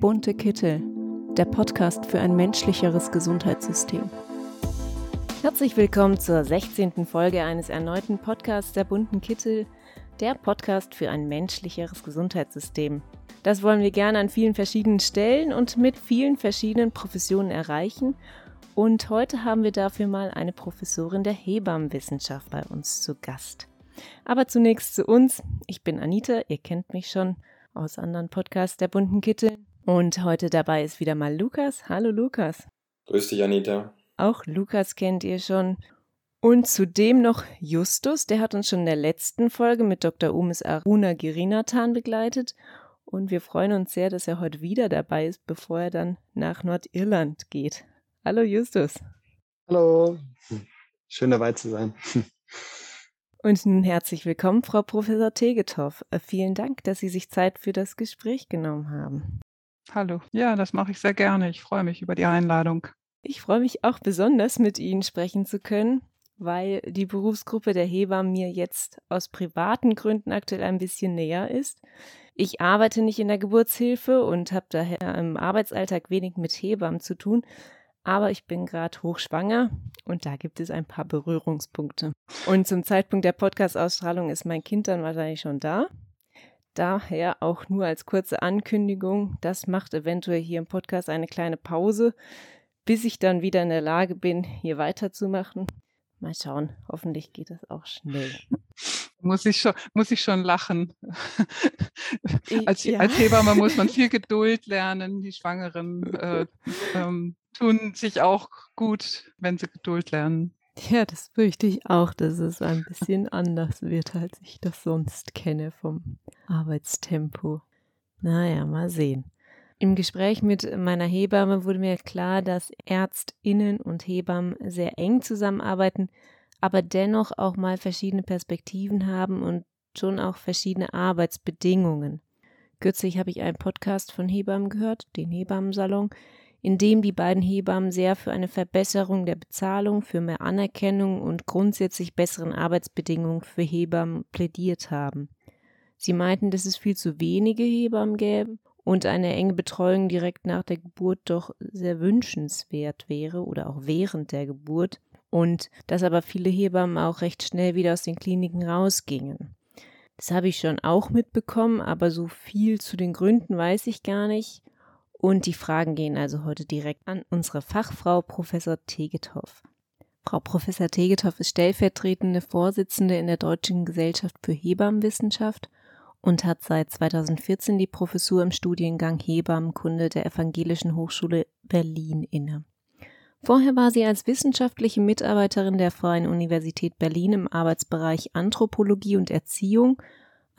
Bunte Kittel, der Podcast für ein menschlicheres Gesundheitssystem. Herzlich willkommen zur 16. Folge eines erneuten Podcasts der Bunten Kittel, der Podcast für ein menschlicheres Gesundheitssystem. Das wollen wir gerne an vielen verschiedenen Stellen und mit vielen verschiedenen Professionen erreichen. Und heute haben wir dafür mal eine Professorin der Hebammenwissenschaft bei uns zu Gast. Aber zunächst zu uns. Ich bin Anita, ihr kennt mich schon aus anderen Podcasts der bunten Kittel. Und heute dabei ist wieder mal Lukas. Hallo Lukas. Grüß dich, Anita. Auch Lukas kennt ihr schon. Und zudem noch Justus, der hat uns schon in der letzten Folge mit Dr. Umis Aruna Girinathan begleitet. Und wir freuen uns sehr, dass er heute wieder dabei ist, bevor er dann nach Nordirland geht. Hallo Justus. Hallo. Schön dabei zu sein. Und nun herzlich willkommen, Frau Professor Tegetow. Vielen Dank, dass Sie sich Zeit für das Gespräch genommen haben. Hallo. Ja, das mache ich sehr gerne. Ich freue mich über die Einladung. Ich freue mich auch besonders, mit Ihnen sprechen zu können, weil die Berufsgruppe der Hebammen mir jetzt aus privaten Gründen aktuell ein bisschen näher ist. Ich arbeite nicht in der Geburtshilfe und habe daher im Arbeitsalltag wenig mit Hebammen zu tun, aber ich bin gerade hochschwanger und da gibt es ein paar Berührungspunkte. Und zum Zeitpunkt der Podcast-Ausstrahlung ist mein Kind dann wahrscheinlich schon da. Daher auch nur als kurze Ankündigung, das macht eventuell hier im Podcast eine kleine Pause, bis ich dann wieder in der Lage bin, hier weiterzumachen. Mal schauen, hoffentlich geht das auch schnell. Muss ich schon, muss ich schon lachen. als, ja. als Hebamme muss man viel Geduld lernen. Die Schwangeren äh, ähm, tun sich auch gut, wenn sie Geduld lernen. Ja, das fürchte ich auch, dass es ein bisschen anders wird, als ich das sonst kenne vom Arbeitstempo. Naja, mal sehen. Im Gespräch mit meiner Hebamme wurde mir klar, dass Ärztinnen und Hebammen sehr eng zusammenarbeiten, aber dennoch auch mal verschiedene Perspektiven haben und schon auch verschiedene Arbeitsbedingungen. Kürzlich habe ich einen Podcast von Hebammen gehört, den Hebammensalon, in dem die beiden Hebammen sehr für eine Verbesserung der Bezahlung, für mehr Anerkennung und grundsätzlich besseren Arbeitsbedingungen für Hebammen plädiert haben. Sie meinten, dass es viel zu wenige Hebammen gäbe und eine enge Betreuung direkt nach der Geburt doch sehr wünschenswert wäre oder auch während der Geburt und dass aber viele Hebammen auch recht schnell wieder aus den Kliniken rausgingen. Das habe ich schon auch mitbekommen, aber so viel zu den Gründen weiß ich gar nicht. Und die Fragen gehen also heute direkt an unsere Fachfrau Professor Tegetow. Frau Professor Tegetow ist stellvertretende Vorsitzende in der Deutschen Gesellschaft für Hebammenwissenschaft und hat seit 2014 die Professur im Studiengang Hebammenkunde der Evangelischen Hochschule Berlin inne. Vorher war sie als wissenschaftliche Mitarbeiterin der Freien Universität Berlin im Arbeitsbereich Anthropologie und Erziehung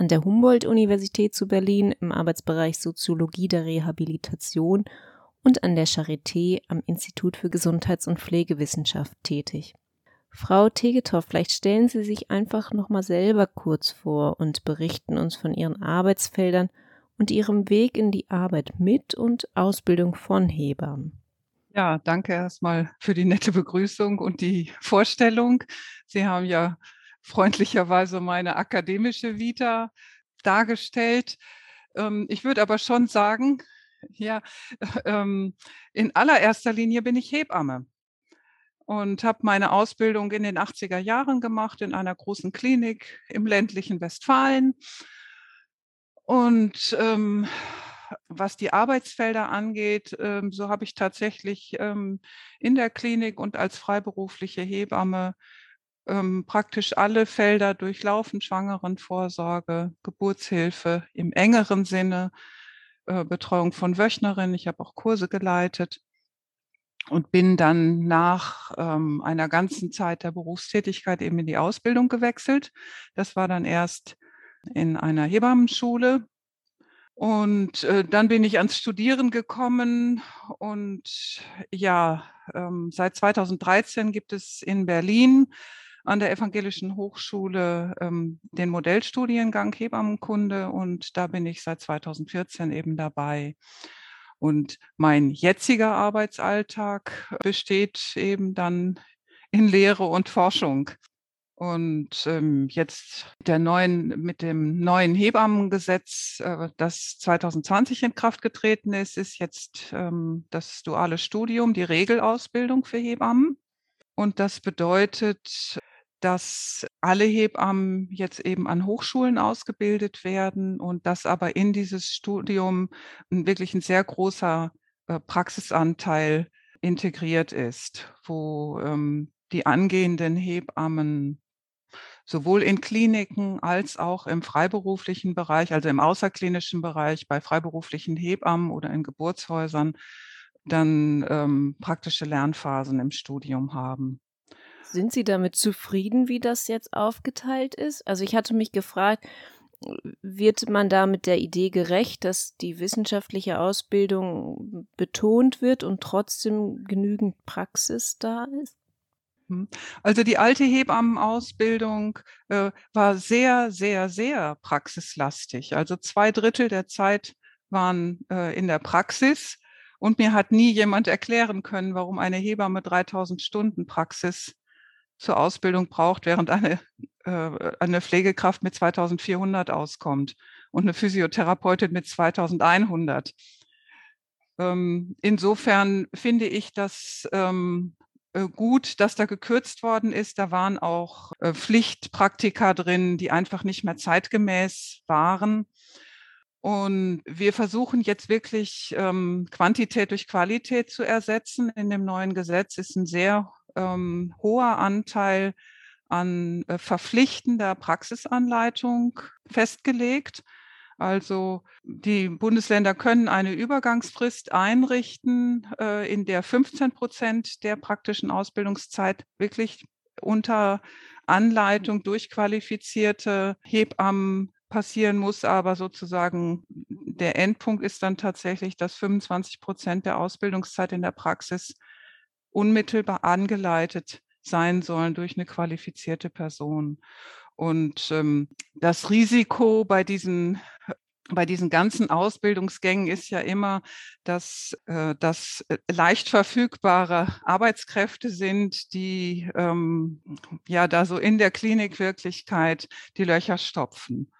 an der Humboldt-Universität zu Berlin im Arbeitsbereich Soziologie der Rehabilitation und an der Charité am Institut für Gesundheits- und Pflegewissenschaft tätig. Frau Tegetow, vielleicht stellen Sie sich einfach nochmal selber kurz vor und berichten uns von Ihren Arbeitsfeldern und Ihrem Weg in die Arbeit mit und Ausbildung von Hebammen. Ja, danke erstmal für die nette Begrüßung und die Vorstellung. Sie haben ja freundlicherweise meine akademische Vita dargestellt. Ähm, ich würde aber schon sagen, ja, ähm, in allererster Linie bin ich Hebamme und habe meine Ausbildung in den 80er Jahren gemacht in einer großen Klinik im ländlichen Westfalen. Und ähm, was die Arbeitsfelder angeht, ähm, so habe ich tatsächlich ähm, in der Klinik und als freiberufliche Hebamme ähm, praktisch alle Felder durchlaufen, Schwangerenvorsorge, Geburtshilfe im engeren Sinne, äh, Betreuung von Wöchnerinnen. Ich habe auch Kurse geleitet und bin dann nach ähm, einer ganzen Zeit der Berufstätigkeit eben in die Ausbildung gewechselt. Das war dann erst in einer Hebammenschule. Und äh, dann bin ich ans Studieren gekommen und ja, ähm, seit 2013 gibt es in Berlin an der Evangelischen Hochschule ähm, den Modellstudiengang Hebammenkunde und da bin ich seit 2014 eben dabei. Und mein jetziger Arbeitsalltag besteht eben dann in Lehre und Forschung. Und ähm, jetzt der neuen, mit dem neuen Hebammengesetz, äh, das 2020 in Kraft getreten ist, ist jetzt ähm, das duale Studium, die Regelausbildung für Hebammen. Und das bedeutet, dass alle Hebammen jetzt eben an Hochschulen ausgebildet werden und dass aber in dieses Studium wirklich ein sehr großer äh, Praxisanteil integriert ist, wo ähm, die angehenden Hebammen sowohl in Kliniken als auch im freiberuflichen Bereich, also im außerklinischen Bereich, bei freiberuflichen Hebammen oder in Geburtshäusern, dann ähm, praktische Lernphasen im Studium haben. Sind Sie damit zufrieden, wie das jetzt aufgeteilt ist? Also ich hatte mich gefragt, wird man da mit der Idee gerecht, dass die wissenschaftliche Ausbildung betont wird und trotzdem genügend Praxis da ist? Hm. Also die alte Hebammenausbildung äh, war sehr, sehr, sehr praxislastig. Also zwei Drittel der Zeit waren äh, in der Praxis und mir hat nie jemand erklären können, warum eine Hebamme 3000 Stunden Praxis zur Ausbildung braucht, während eine, äh, eine Pflegekraft mit 2400 auskommt und eine Physiotherapeutin mit 2100. Ähm, insofern finde ich das ähm, äh, gut, dass da gekürzt worden ist. Da waren auch äh, Pflichtpraktika drin, die einfach nicht mehr zeitgemäß waren. Und wir versuchen jetzt wirklich ähm, Quantität durch Qualität zu ersetzen. In dem neuen Gesetz ist ein sehr ähm, hoher Anteil an äh, verpflichtender Praxisanleitung festgelegt. Also die Bundesländer können eine Übergangsfrist einrichten, äh, in der 15 Prozent der praktischen Ausbildungszeit wirklich unter Anleitung durch qualifizierte Hebammen passieren muss, aber sozusagen der Endpunkt ist dann tatsächlich, dass 25 Prozent der Ausbildungszeit in der Praxis unmittelbar angeleitet sein sollen durch eine qualifizierte Person. Und ähm, das Risiko bei diesen bei diesen ganzen Ausbildungsgängen ist ja immer, dass äh, das äh, leicht verfügbare Arbeitskräfte sind, die ähm, ja da so in der Klinikwirklichkeit die Löcher stopfen.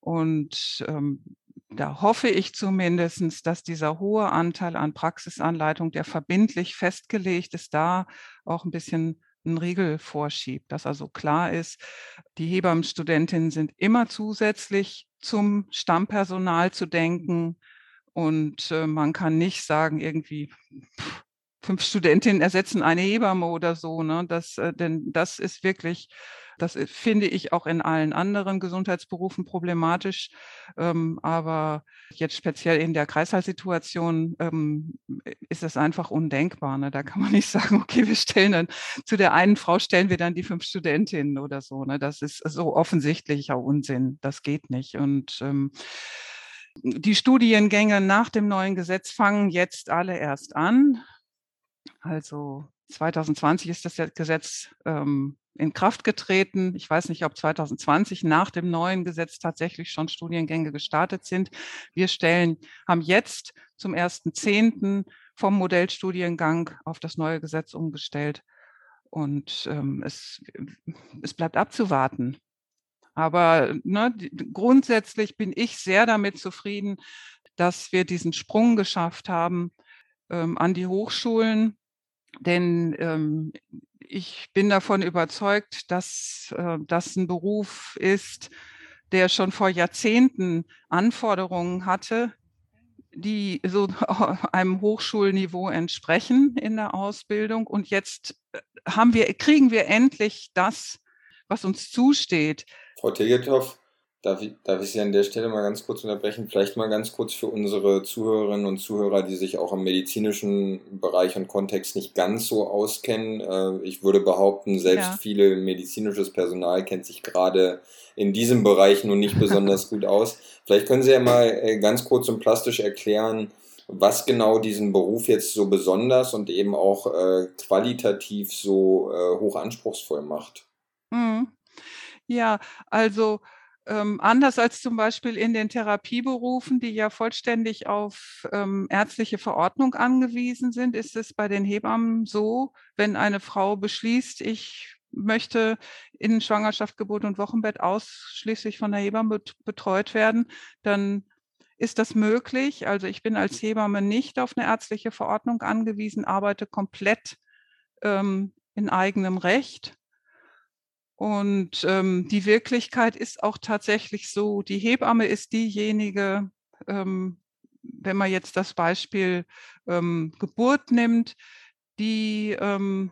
Und ähm, da hoffe ich zumindest, dass dieser hohe Anteil an Praxisanleitung, der verbindlich festgelegt ist, da auch ein bisschen einen Riegel vorschiebt, dass also klar ist, die Hebammenstudentinnen sind immer zusätzlich zum Stammpersonal zu denken und äh, man kann nicht sagen, irgendwie pff, fünf Studentinnen ersetzen eine Hebamme oder so, ne? Das, äh, denn das ist wirklich das äh, finde ich auch in allen anderen Gesundheitsberufen problematisch. Ähm, aber jetzt speziell in der Kreißsaalsituation ähm, ist es einfach undenkbar. Ne? Da kann man nicht sagen, okay, wir stellen dann zu der einen Frau stellen wir dann die fünf Studentinnen oder so. Ne? Das ist so offensichtlicher Unsinn. Das geht nicht. Und ähm, die Studiengänge nach dem neuen Gesetz fangen jetzt alle erst an. Also 2020 ist das Gesetz ähm, in Kraft getreten. Ich weiß nicht, ob 2020 nach dem neuen Gesetz tatsächlich schon Studiengänge gestartet sind. Wir stellen, haben jetzt zum 1.10. vom Modellstudiengang auf das neue Gesetz umgestellt. Und ähm, es, es bleibt abzuwarten. Aber ne, grundsätzlich bin ich sehr damit zufrieden, dass wir diesen Sprung geschafft haben ähm, an die Hochschulen. Denn ähm, ich bin davon überzeugt, dass äh, das ein Beruf ist, der schon vor Jahrzehnten Anforderungen hatte, die so einem Hochschulniveau entsprechen in der Ausbildung. Und jetzt äh, haben wir, kriegen wir endlich das, was uns zusteht. Frau Tegethoff, Darf ich, darf ich Sie an der Stelle mal ganz kurz unterbrechen? Vielleicht mal ganz kurz für unsere Zuhörerinnen und Zuhörer, die sich auch im medizinischen Bereich und Kontext nicht ganz so auskennen. Äh, ich würde behaupten, selbst ja. viele medizinisches Personal kennt sich gerade in diesem Bereich nun nicht besonders gut aus. Vielleicht können Sie ja mal äh, ganz kurz und plastisch erklären, was genau diesen Beruf jetzt so besonders und eben auch äh, qualitativ so hoch anspruchsvoll macht. Mhm. Ja, also ähm, anders als zum Beispiel in den Therapieberufen, die ja vollständig auf ähm, ärztliche Verordnung angewiesen sind, ist es bei den Hebammen so, wenn eine Frau beschließt, ich möchte in Schwangerschaft, Geburt und Wochenbett ausschließlich von der Hebamme betreut werden, dann ist das möglich. Also ich bin als Hebamme nicht auf eine ärztliche Verordnung angewiesen, arbeite komplett ähm, in eigenem Recht. Und ähm, die Wirklichkeit ist auch tatsächlich so, die Hebamme ist diejenige, ähm, wenn man jetzt das Beispiel ähm, Geburt nimmt, die ähm,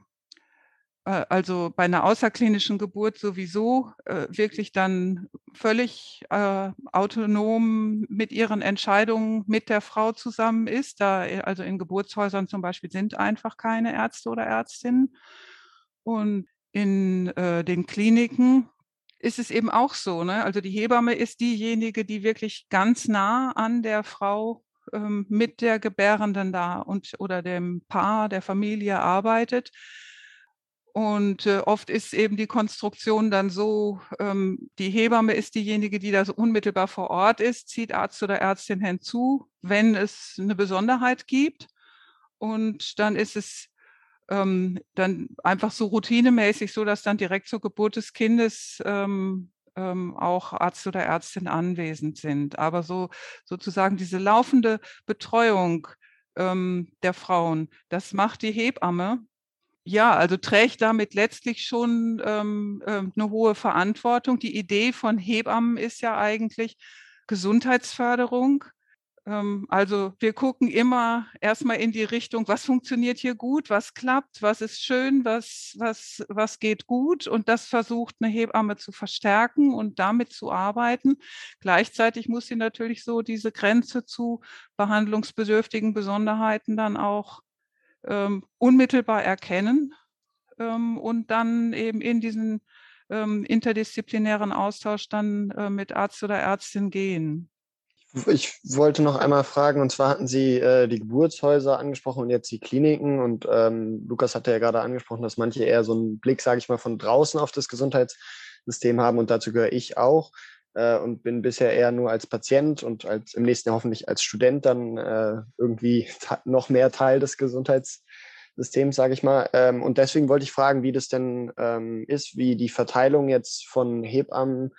äh, also bei einer außerklinischen Geburt sowieso äh, wirklich dann völlig äh, autonom mit ihren Entscheidungen mit der Frau zusammen ist. Da, äh, also in Geburtshäusern zum Beispiel sind einfach keine Ärzte oder Ärztinnen. Und in äh, den Kliniken ist es eben auch so. Ne? Also die Hebamme ist diejenige, die wirklich ganz nah an der Frau ähm, mit der Gebärenden da und oder dem Paar, der Familie arbeitet und äh, oft ist eben die Konstruktion dann so, ähm, die Hebamme ist diejenige, die da so unmittelbar vor Ort ist, zieht Arzt oder Ärztin hinzu, wenn es eine Besonderheit gibt. Und dann ist es ähm, dann einfach so routinemäßig so, dass dann direkt zur Geburt des Kindes ähm, ähm, auch Arzt oder Ärztin anwesend sind. Aber so sozusagen diese laufende Betreuung ähm, der Frauen, das macht die Hebamme ja, also trägt damit letztlich schon ähm, äh, eine hohe Verantwortung. Die Idee von Hebammen ist ja eigentlich Gesundheitsförderung. Ähm, also wir gucken immer erstmal in die Richtung, was funktioniert hier gut, was klappt, was ist schön, was, was, was geht gut. Und das versucht eine Hebamme zu verstärken und damit zu arbeiten. Gleichzeitig muss sie natürlich so diese Grenze zu behandlungsbedürftigen Besonderheiten dann auch ähm, unmittelbar erkennen ähm, und dann eben in diesen ähm, interdisziplinären Austausch dann äh, mit Arzt oder Ärztin gehen. Ich wollte noch einmal fragen, und zwar hatten Sie äh, die Geburtshäuser angesprochen und jetzt die Kliniken. Und ähm, Lukas hatte ja gerade angesprochen, dass manche eher so einen Blick, sage ich mal, von draußen auf das Gesundheitssystem haben. Und dazu gehöre ich auch äh, und bin bisher eher nur als Patient und als im nächsten Jahr hoffentlich als Student dann äh, irgendwie noch mehr Teil des Gesundheitssystems, sage ich mal. Ähm, und deswegen wollte ich fragen, wie das denn ähm, ist, wie die Verteilung jetzt von Hebammen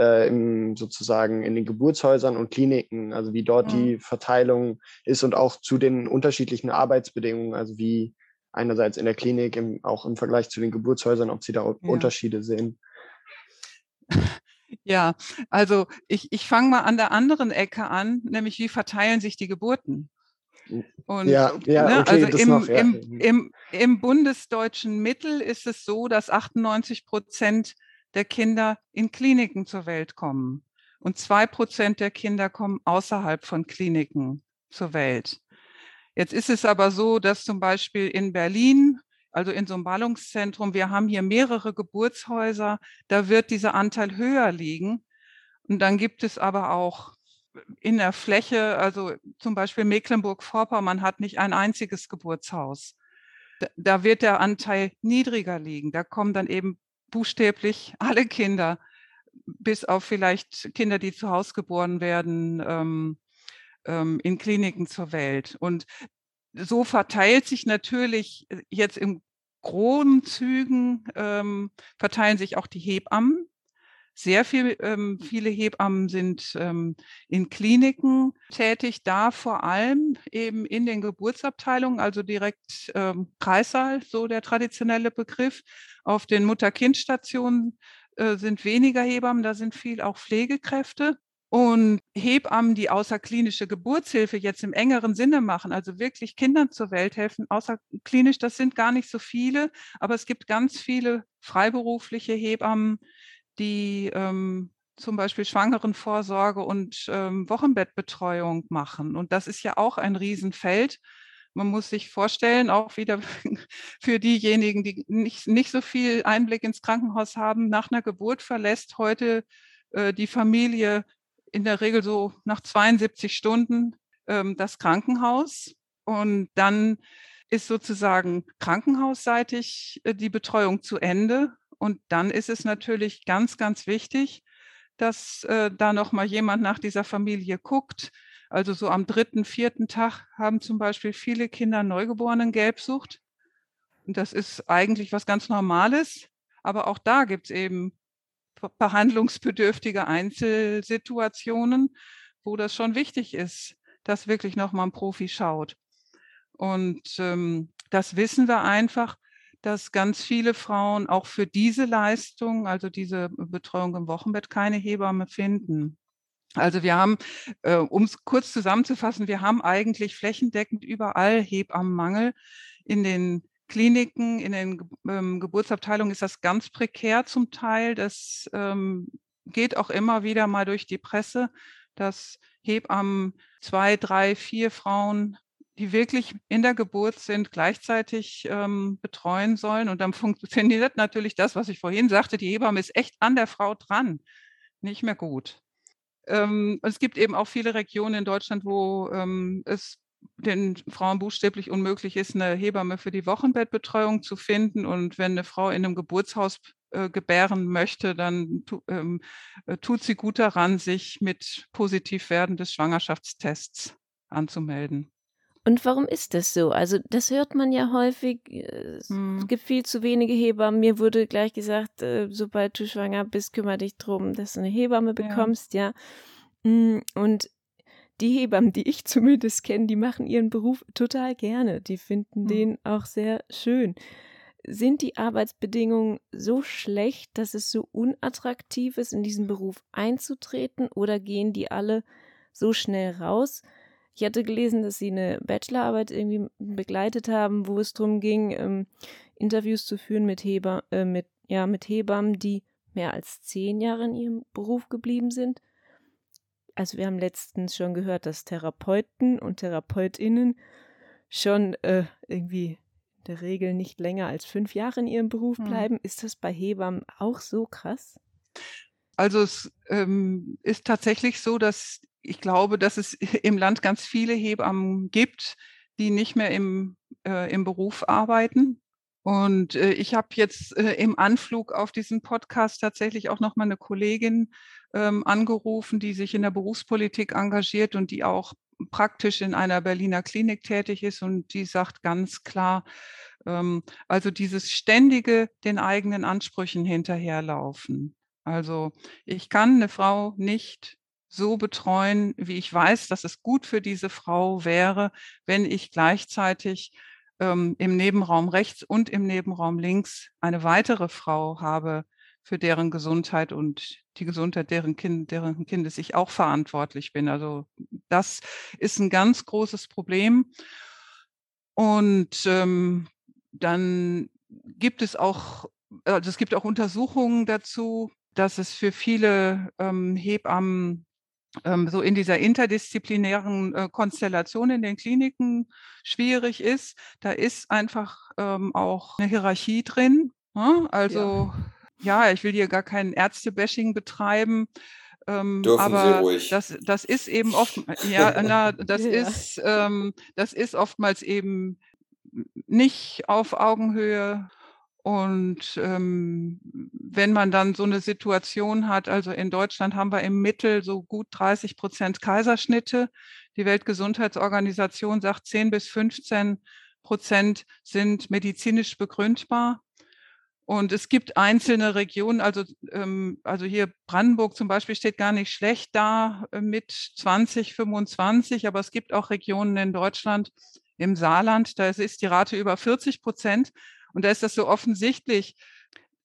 äh, im, sozusagen in den Geburtshäusern und Kliniken, also wie dort mhm. die Verteilung ist und auch zu den unterschiedlichen Arbeitsbedingungen, also wie einerseits in der Klinik, im, auch im Vergleich zu den Geburtshäusern, ob Sie da ja. Unterschiede sehen. Ja, also ich, ich fange mal an der anderen Ecke an, nämlich wie verteilen sich die Geburten? Und, ja, ja ne, okay, also im, noch, ja. im, mhm. im, im bundesdeutschen Mittel ist es so, dass 98 Prozent der Kinder in Kliniken zur Welt kommen und zwei Prozent der Kinder kommen außerhalb von Kliniken zur Welt. Jetzt ist es aber so, dass zum Beispiel in Berlin also in so einem Ballungszentrum, wir haben hier mehrere Geburtshäuser, da wird dieser Anteil höher liegen. Und dann gibt es aber auch in der Fläche, also zum Beispiel Mecklenburg-Vorpommern hat nicht ein einziges Geburtshaus. Da wird der Anteil niedriger liegen. Da kommen dann eben buchstäblich alle Kinder, bis auf vielleicht Kinder, die zu Hause geboren werden, ähm, ähm, in Kliniken zur Welt. Und so verteilt sich natürlich äh, jetzt im groben Zügen, ähm, verteilen sich auch die Hebammen. Sehr viel, ähm, viele Hebammen sind ähm, in Kliniken tätig, da vor allem eben in den Geburtsabteilungen, also direkt ähm, Kreissaal, so der traditionelle Begriff. Auf den Mutter-Kind-Stationen äh, sind weniger Hebammen, da sind viel auch Pflegekräfte. Und Hebammen, die außerklinische Geburtshilfe jetzt im engeren Sinne machen, also wirklich Kindern zur Welt helfen, außerklinisch, das sind gar nicht so viele, aber es gibt ganz viele freiberufliche Hebammen, die ähm, zum Beispiel Schwangerenvorsorge und ähm, Wochenbettbetreuung machen. Und das ist ja auch ein Riesenfeld. Man muss sich vorstellen, auch wieder für diejenigen, die nicht, nicht so viel Einblick ins Krankenhaus haben, nach einer Geburt verlässt heute äh, die Familie in der Regel so nach 72 Stunden ähm, das Krankenhaus. Und dann ist sozusagen krankenhausseitig äh, die Betreuung zu Ende. Und dann ist es natürlich ganz, ganz wichtig, dass äh, da noch mal jemand nach dieser Familie guckt. Also so am dritten, vierten Tag haben zum Beispiel viele Kinder Neugeborenen Gelbsucht. Und das ist eigentlich was ganz Normales. Aber auch da gibt es eben behandlungsbedürftige Einzelsituationen, wo das schon wichtig ist, dass wirklich nochmal ein Profi schaut. Und ähm, das wissen wir einfach, dass ganz viele Frauen auch für diese Leistung, also diese Betreuung im Wochenbett, keine Hebamme finden. Also wir haben, äh, um es kurz zusammenzufassen, wir haben eigentlich flächendeckend überall Hebammenmangel. In den Kliniken, in den ähm, Geburtsabteilungen ist das ganz prekär zum Teil. Das ähm, geht auch immer wieder mal durch die Presse, dass Hebammen zwei, drei, vier Frauen die wirklich in der Geburt sind, gleichzeitig ähm, betreuen sollen. Und dann funktioniert natürlich das, was ich vorhin sagte, die Hebamme ist echt an der Frau dran. Nicht mehr gut. Ähm, es gibt eben auch viele Regionen in Deutschland, wo ähm, es den Frauen buchstäblich unmöglich ist, eine Hebamme für die Wochenbettbetreuung zu finden. Und wenn eine Frau in einem Geburtshaus äh, gebären möchte, dann ähm, äh, tut sie gut daran, sich mit positiv werden des Schwangerschaftstests anzumelden. Und warum ist das so? Also das hört man ja häufig. Es hm. gibt viel zu wenige Hebammen. Mir wurde gleich gesagt, äh, sobald du schwanger bist, kümmere dich darum, dass du eine Hebamme bekommst, ja. ja. Mm, und die Hebammen, die ich zumindest kenne, die machen ihren Beruf total gerne. Die finden hm. den auch sehr schön. Sind die Arbeitsbedingungen so schlecht, dass es so unattraktiv ist, in diesen Beruf einzutreten? Oder gehen die alle so schnell raus? Ich hatte gelesen, dass sie eine Bachelorarbeit irgendwie begleitet haben, wo es darum ging, ähm, Interviews zu führen mit, Heber, äh, mit, ja, mit Hebammen, die mehr als zehn Jahre in ihrem Beruf geblieben sind. Also wir haben letztens schon gehört, dass Therapeuten und Therapeutinnen schon äh, irgendwie in der Regel nicht länger als fünf Jahre in ihrem Beruf hm. bleiben. Ist das bei Hebammen auch so krass? Also es ähm, ist tatsächlich so, dass ich glaube, dass es im Land ganz viele Hebammen gibt, die nicht mehr im, äh, im Beruf arbeiten. Und äh, ich habe jetzt äh, im Anflug auf diesen Podcast tatsächlich auch noch mal eine Kollegin ähm, angerufen, die sich in der Berufspolitik engagiert und die auch praktisch in einer Berliner Klinik tätig ist. Und die sagt ganz klar, ähm, also dieses ständige den eigenen Ansprüchen hinterherlaufen. Also ich kann eine Frau nicht so betreuen, wie ich weiß, dass es gut für diese Frau wäre, wenn ich gleichzeitig ähm, im Nebenraum rechts und im Nebenraum links eine weitere Frau habe, für deren Gesundheit und die Gesundheit deren, kind, deren Kindes ich auch verantwortlich bin. Also das ist ein ganz großes Problem. Und ähm, dann gibt es auch, also es gibt auch Untersuchungen dazu, dass es für viele ähm, Hebammen so in dieser interdisziplinären äh, Konstellation in den Kliniken schwierig ist. Da ist einfach ähm, auch eine Hierarchie drin. Ne? Also ja. ja. ich will hier gar kein Ärztebashing betreiben. Ähm, Dürfen aber Sie ruhig. Das, das ist eben oft, ja, na, das ja. ist, ähm, das ist oftmals eben nicht auf Augenhöhe und ähm, wenn man dann so eine Situation hat, also in Deutschland haben wir im Mittel so gut 30 Prozent Kaiserschnitte. Die Weltgesundheitsorganisation sagt 10 bis 15 Prozent sind medizinisch begründbar. Und es gibt einzelne Regionen, also, ähm, also hier Brandenburg zum Beispiel steht gar nicht schlecht da äh, mit 20, 25, aber es gibt auch Regionen in Deutschland, im Saarland, da ist die Rate über 40 Prozent. Und da ist das so offensichtlich,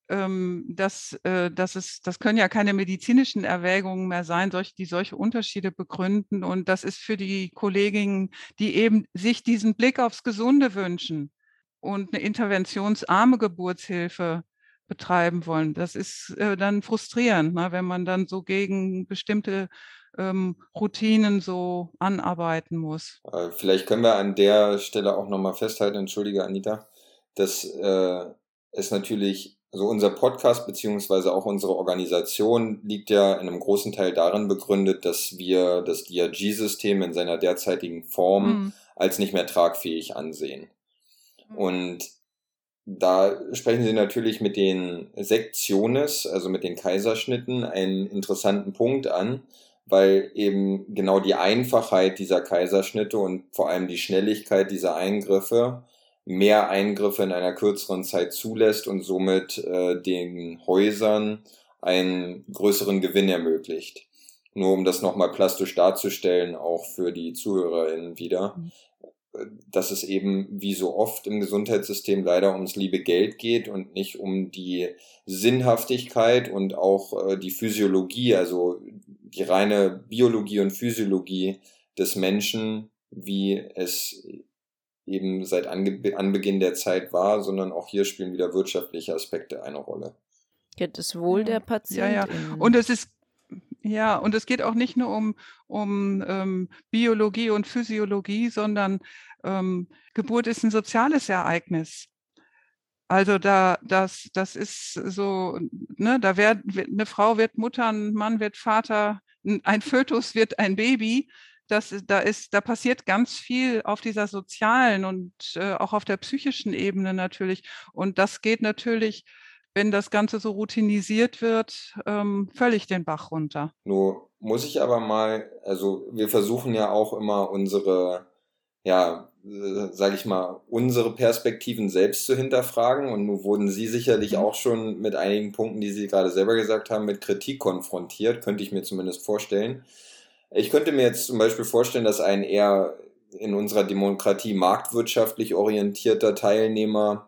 ähm, dass, äh, dass es, das können ja keine medizinischen Erwägungen mehr sein, solch, die solche Unterschiede begründen. Und das ist für die Kolleginnen, die eben sich diesen Blick aufs Gesunde wünschen und eine interventionsarme Geburtshilfe betreiben wollen. Das ist äh, dann frustrierend, ne, wenn man dann so gegen bestimmte ähm, Routinen so anarbeiten muss. Äh, vielleicht können wir an der Stelle auch nochmal festhalten, entschuldige Anita, dass äh, es natürlich, also unser Podcast beziehungsweise auch unsere Organisation liegt ja in einem großen Teil darin begründet, dass wir das DRG-System in seiner derzeitigen Form mhm. als nicht mehr tragfähig ansehen. Mhm. Und da sprechen Sie natürlich mit den Sektiones, also mit den Kaiserschnitten, einen interessanten Punkt an, weil eben genau die Einfachheit dieser Kaiserschnitte und vor allem die Schnelligkeit dieser Eingriffe mehr Eingriffe in einer kürzeren Zeit zulässt und somit äh, den Häusern einen größeren Gewinn ermöglicht. Nur um das nochmal plastisch darzustellen, auch für die ZuhörerInnen wieder, mhm. dass es eben wie so oft im Gesundheitssystem leider ums liebe Geld geht und nicht um die Sinnhaftigkeit und auch äh, die Physiologie, also die reine Biologie und Physiologie des Menschen, wie es eben seit Anbeginn der Zeit war, sondern auch hier spielen wieder wirtschaftliche Aspekte eine Rolle. Ja, das Wohl der Patienten. Ja, ja. Und es ist ja, und es geht auch nicht nur um, um ähm, Biologie und Physiologie, sondern ähm, Geburt ist ein soziales Ereignis. Also da, das, das ist so, ne, da wird, eine Frau wird Mutter, ein Mann wird Vater, ein Fötus wird ein Baby das, da ist, da passiert ganz viel auf dieser sozialen und äh, auch auf der psychischen Ebene natürlich. Und das geht natürlich, wenn das Ganze so routinisiert wird, ähm, völlig den Bach runter. Nur muss ich aber mal, also wir versuchen ja auch immer unsere, ja, äh, sage ich mal, unsere Perspektiven selbst zu hinterfragen. Und nun wurden Sie sicherlich mhm. auch schon mit einigen Punkten, die Sie gerade selber gesagt haben, mit Kritik konfrontiert, könnte ich mir zumindest vorstellen. Ich könnte mir jetzt zum Beispiel vorstellen, dass ein eher in unserer Demokratie marktwirtschaftlich orientierter Teilnehmer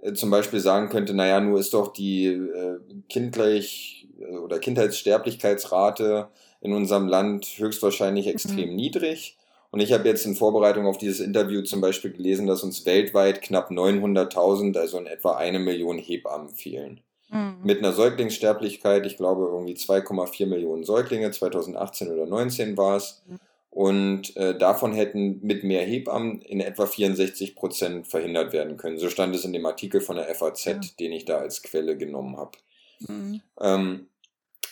äh, zum Beispiel sagen könnte, naja, nur ist doch die äh, kindlich äh, oder Kindheitssterblichkeitsrate in unserem Land höchstwahrscheinlich extrem mhm. niedrig. Und ich habe jetzt in Vorbereitung auf dieses Interview zum Beispiel gelesen, dass uns weltweit knapp 900.000, also in etwa eine Million Hebammen fehlen. Mhm. Mit einer Säuglingssterblichkeit, ich glaube irgendwie 2,4 Millionen Säuglinge, 2018 oder 2019 war es. Mhm. Und äh, davon hätten mit mehr Hebammen in etwa 64 Prozent verhindert werden können. So stand es in dem Artikel von der FAZ, ja. den ich da als Quelle genommen habe. Mhm. Ähm,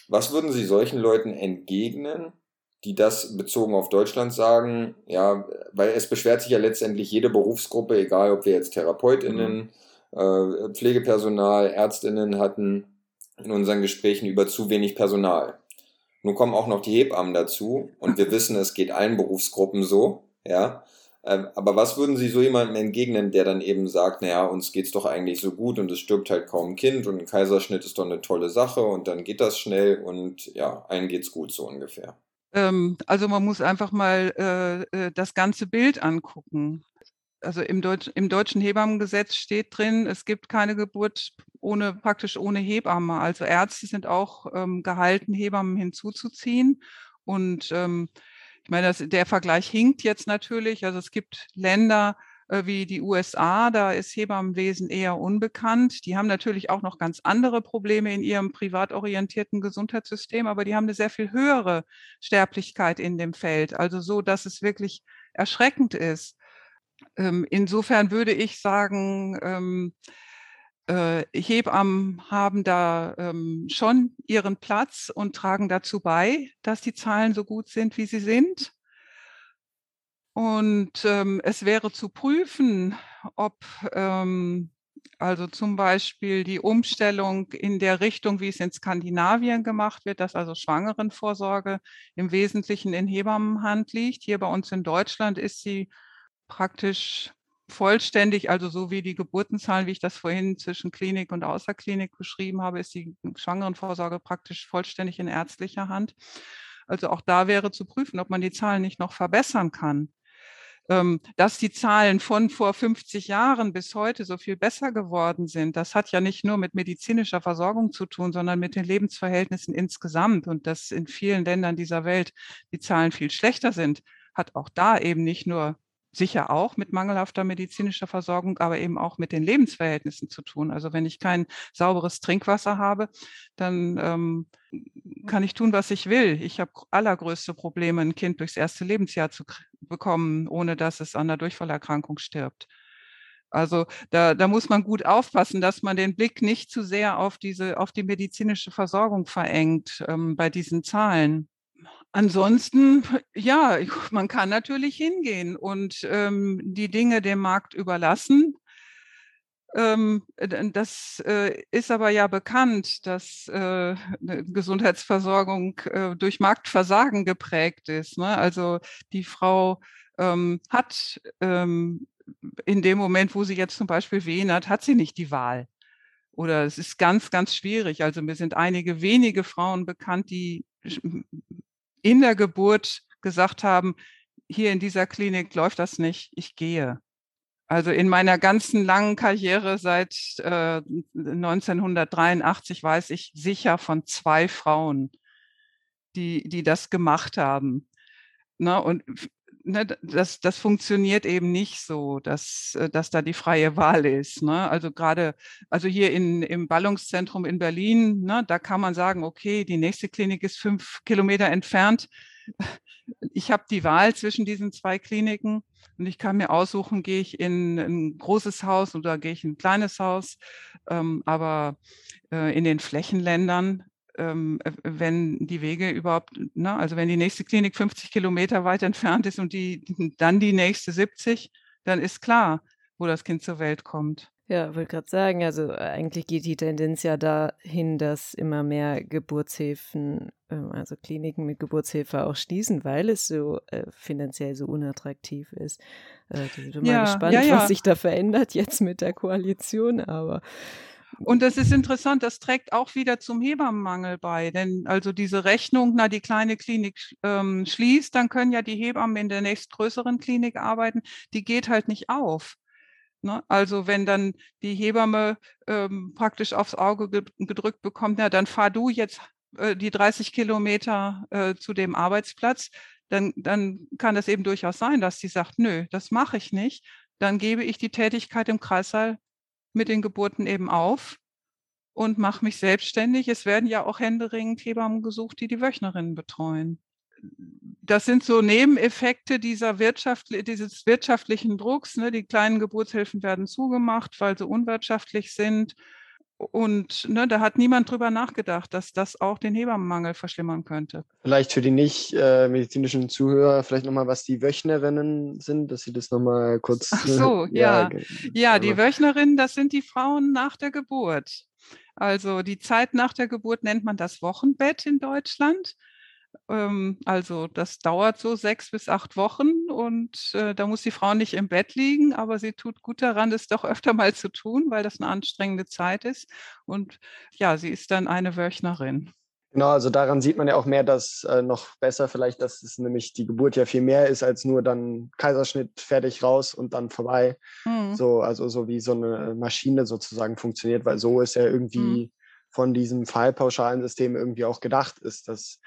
was würden Sie solchen Leuten entgegnen, die das bezogen auf Deutschland sagen? Ja, weil es beschwert sich ja letztendlich jede Berufsgruppe, egal ob wir jetzt TherapeutInnen, mhm äh, Pflegepersonal, Ärztinnen hatten in unseren Gesprächen über zu wenig Personal. Nun kommen auch noch die Hebammen dazu und wir wissen, es geht allen Berufsgruppen so, ja. Ähm, aber was würden Sie so jemandem entgegnen, der dann eben sagt, naja, uns geht's doch eigentlich so gut und es stirbt halt kaum ein Kind und ein Kaiserschnitt ist doch eine tolle Sache und dann geht das schnell und ja, allen geht's gut so ungefähr. Ähm, also man muss einfach mal äh, äh das ganze Bild angucken also im, Deutsch, im deutschen Hebammengesetz steht drin, es gibt keine Geburt ohne praktisch ohne Hebamme. Also Ärzte sind auch ähm, gehalten, Hebammen hinzuzuziehen. Und ähm, ich meine, das, der Vergleich hinkt jetzt natürlich. Also es gibt Länder äh, wie die USA, da ist Hebammenwesen eher unbekannt. Die haben natürlich auch noch ganz andere Probleme in ihrem privat orientierten Gesundheitssystem, aber die haben eine sehr viel höhere Sterblichkeit in dem Feld. Also so, dass es wirklich erschreckend ist. Ähm, insofern würde ich sagen, ähm, äh, Hebammen haben da ähm, schon ihren Platz und tragen dazu bei, dass die Zahlen so gut sind, wie sie sind. Und ähm, es wäre zu prüfen, ob ähm, also zum Beispiel die Umstellung in der Richtung, wie es in Skandinavien gemacht wird, dass also Schwangerenvorsorge im Wesentlichen in Hebammenhand liegt. Hier bei uns in Deutschland ist sie praktisch vollständig, also so wie die Geburtenzahlen, wie ich das vorhin zwischen Klinik und Außerklinik beschrieben habe, ist die Schwangerenvorsorge praktisch vollständig in ärztlicher Hand. Also auch da wäre zu prüfen, ob man die Zahlen nicht noch verbessern kann. Ähm, dass die Zahlen von vor 50 Jahren bis heute so viel besser geworden sind, das hat ja nicht nur mit medizinischer Versorgung zu tun, sondern mit den Lebensverhältnissen insgesamt und dass in vielen Ländern dieser Welt die Zahlen viel schlechter sind, hat auch da eben nicht nur sicher auch mit mangelhafter medizinischer Versorgung, aber eben auch mit den Lebensverhältnissen zu tun. Also wenn ich kein sauberes Trinkwasser habe, dann ähm, kann ich tun, was ich will. Ich habe allergrößte Probleme, ein Kind durchs erste Lebensjahr zu bekommen, ohne dass es an der Durchfallerkrankung stirbt. Also da, da muss man gut aufpassen, dass man den Blick nicht zu sehr auf diese, auf die medizinische Versorgung verengt ähm, bei diesen Zahlen. Ansonsten, ja, man kann natürlich hingehen und ähm, die Dinge dem Markt überlassen. Ähm, das äh, ist aber ja bekannt, dass äh, Gesundheitsversorgung äh, durch Marktversagen geprägt ist. Ne? Also die Frau ähm, hat ähm, in dem Moment, wo sie jetzt zum Beispiel wehen hat, hat sie nicht die Wahl. Oder es ist ganz, ganz schwierig. Also mir sind einige wenige Frauen bekannt, die in der Geburt gesagt haben, hier in dieser Klinik läuft das nicht, ich gehe. Also in meiner ganzen langen Karriere seit äh, 1983 weiß ich sicher von zwei Frauen, die, die das gemacht haben. Ne? Und ne, das, das funktioniert eben nicht so, dass, äh, dass da die freie Wahl ist. Ne? Also gerade, also hier in, im Ballungszentrum in Berlin, ne, da kann man sagen, okay, die nächste Klinik ist fünf Kilometer entfernt. Ich habe die Wahl zwischen diesen zwei Kliniken und ich kann mir aussuchen, gehe ich in ein großes Haus oder gehe ich in ein kleines Haus. Ähm, aber äh, in den Flächenländern, ähm, wenn die Wege überhaupt, ne, also wenn die nächste Klinik 50 Kilometer weit entfernt ist und die, dann die nächste 70, dann ist klar, wo das Kind zur Welt kommt. Ja, wollte gerade sagen, also äh, eigentlich geht die Tendenz ja dahin, dass immer mehr Geburtshilfen, ähm, also Kliniken mit Geburtshilfe auch schließen, weil es so äh, finanziell so unattraktiv ist. Äh, ich bin ja, mal gespannt, ja, ja. was sich da verändert jetzt mit der Koalition, aber und das ist interessant, das trägt auch wieder zum Hebammenmangel bei. Denn also diese Rechnung, na, die kleine Klinik ähm, schließt, dann können ja die Hebammen in der nächstgrößeren Klinik arbeiten, die geht halt nicht auf. Ne? Also wenn dann die Hebamme ähm, praktisch aufs Auge gedrückt bekommt, na, dann fahr du jetzt äh, die 30 Kilometer äh, zu dem Arbeitsplatz, dann, dann kann es eben durchaus sein, dass sie sagt, nö, das mache ich nicht. Dann gebe ich die Tätigkeit im Kreissaal mit den Geburten eben auf und mache mich selbstständig. Es werden ja auch händeringend Hebammen gesucht, die die Wöchnerinnen betreuen das sind so Nebeneffekte dieser Wirtschaft, dieses wirtschaftlichen Drucks. Ne? Die kleinen Geburtshilfen werden zugemacht, weil sie unwirtschaftlich sind. Und ne, da hat niemand drüber nachgedacht, dass das auch den Hebammenmangel verschlimmern könnte. Vielleicht für die nicht äh, medizinischen Zuhörer, vielleicht nochmal, was die Wöchnerinnen sind, dass Sie das nochmal kurz. Ach so, ja. Ja, ja die Wöchnerinnen, das sind die Frauen nach der Geburt. Also die Zeit nach der Geburt nennt man das Wochenbett in Deutschland. Ähm, also das dauert so sechs bis acht Wochen und äh, da muss die Frau nicht im Bett liegen, aber sie tut gut daran, das doch öfter mal zu tun, weil das eine anstrengende Zeit ist. Und ja, sie ist dann eine Wöchnerin. Genau, also daran sieht man ja auch mehr, dass äh, noch besser vielleicht, dass es nämlich die Geburt ja viel mehr ist als nur dann Kaiserschnitt fertig raus und dann vorbei. Mhm. So, also so wie so eine Maschine sozusagen funktioniert, weil so ist ja irgendwie mhm. von diesem fallpauschalen System irgendwie auch gedacht ist, dass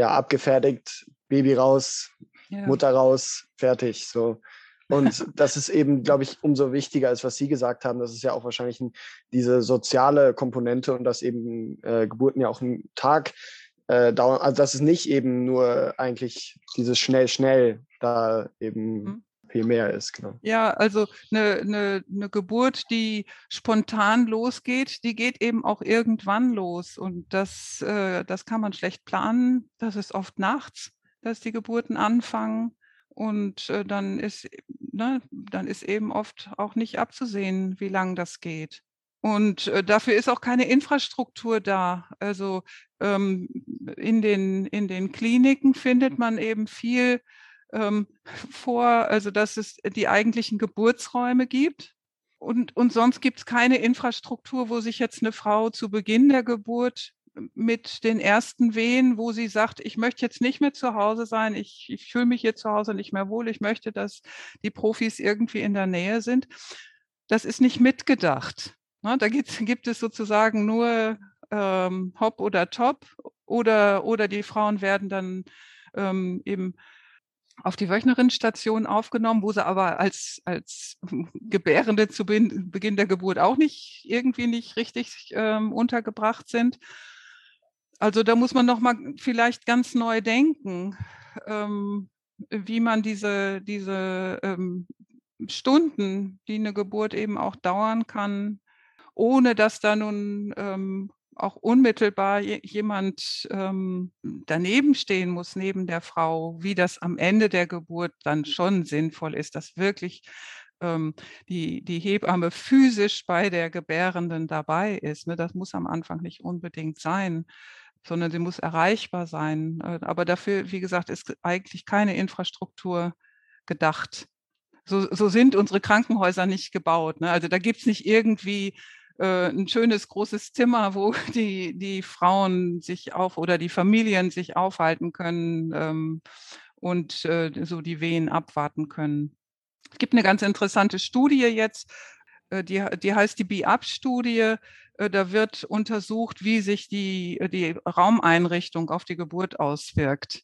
ja, abgefertigt, Baby raus, ja. Mutter raus, fertig. So. Und das ist eben, glaube ich, umso wichtiger, als was Sie gesagt haben. Das ist ja auch wahrscheinlich ein, diese soziale Komponente und dass eben äh, Geburten ja auch einen Tag äh, dauern. Also dass es nicht eben nur eigentlich dieses schnell, schnell da eben mhm viel mehr ist. Genau. Ja, also eine, eine, eine Geburt, die spontan losgeht, die geht eben auch irgendwann los. Und das, äh, das kann man schlecht planen. Das ist oft nachts, dass die Geburten anfangen. Und äh, dann, ist, ne, dann ist eben oft auch nicht abzusehen, wie lang das geht. Und äh, dafür ist auch keine Infrastruktur da. Also ähm, in, den, in den Kliniken findet man eben viel ähm, vor, also dass es die eigentlichen Geburtsräume gibt. Und, und sonst gibt es keine Infrastruktur, wo sich jetzt eine Frau zu Beginn der Geburt mit den ersten Wehen, wo sie sagt, ich möchte jetzt nicht mehr zu Hause sein, ich, ich fühle mich hier zu Hause nicht mehr wohl, ich möchte, dass die Profis irgendwie in der Nähe sind. Das ist nicht mitgedacht. Ne? Da gibt, gibt es sozusagen nur ähm, Hop oder Top oder, oder die Frauen werden dann ähm, eben auf die Wöchnerinnenstation aufgenommen, wo sie aber als, als Gebärende zu Beginn der Geburt auch nicht irgendwie nicht richtig ähm, untergebracht sind. Also da muss man noch mal vielleicht ganz neu denken, ähm, wie man diese, diese ähm, Stunden, die eine Geburt eben auch dauern kann, ohne dass da nun ähm, auch unmittelbar jemand ähm, daneben stehen muss, neben der Frau, wie das am Ende der Geburt dann schon sinnvoll ist, dass wirklich ähm, die, die Hebamme physisch bei der Gebärenden dabei ist. Ne? Das muss am Anfang nicht unbedingt sein sondern sie muss erreichbar sein. Äh, aber dafür, wie gesagt, ist eigentlich keine Infrastruktur gedacht. so, so sind unsere Krankenhäuser nicht gebaut. Ne? Also da gibt es nicht irgendwie ein schönes großes Zimmer, wo die, die Frauen sich auf oder die Familien sich aufhalten können ähm, und äh, so die Wehen abwarten können. Es gibt eine ganz interessante Studie jetzt, äh, die, die heißt die BIAP-Studie. Äh, da wird untersucht, wie sich die, die Raumeinrichtung auf die Geburt auswirkt.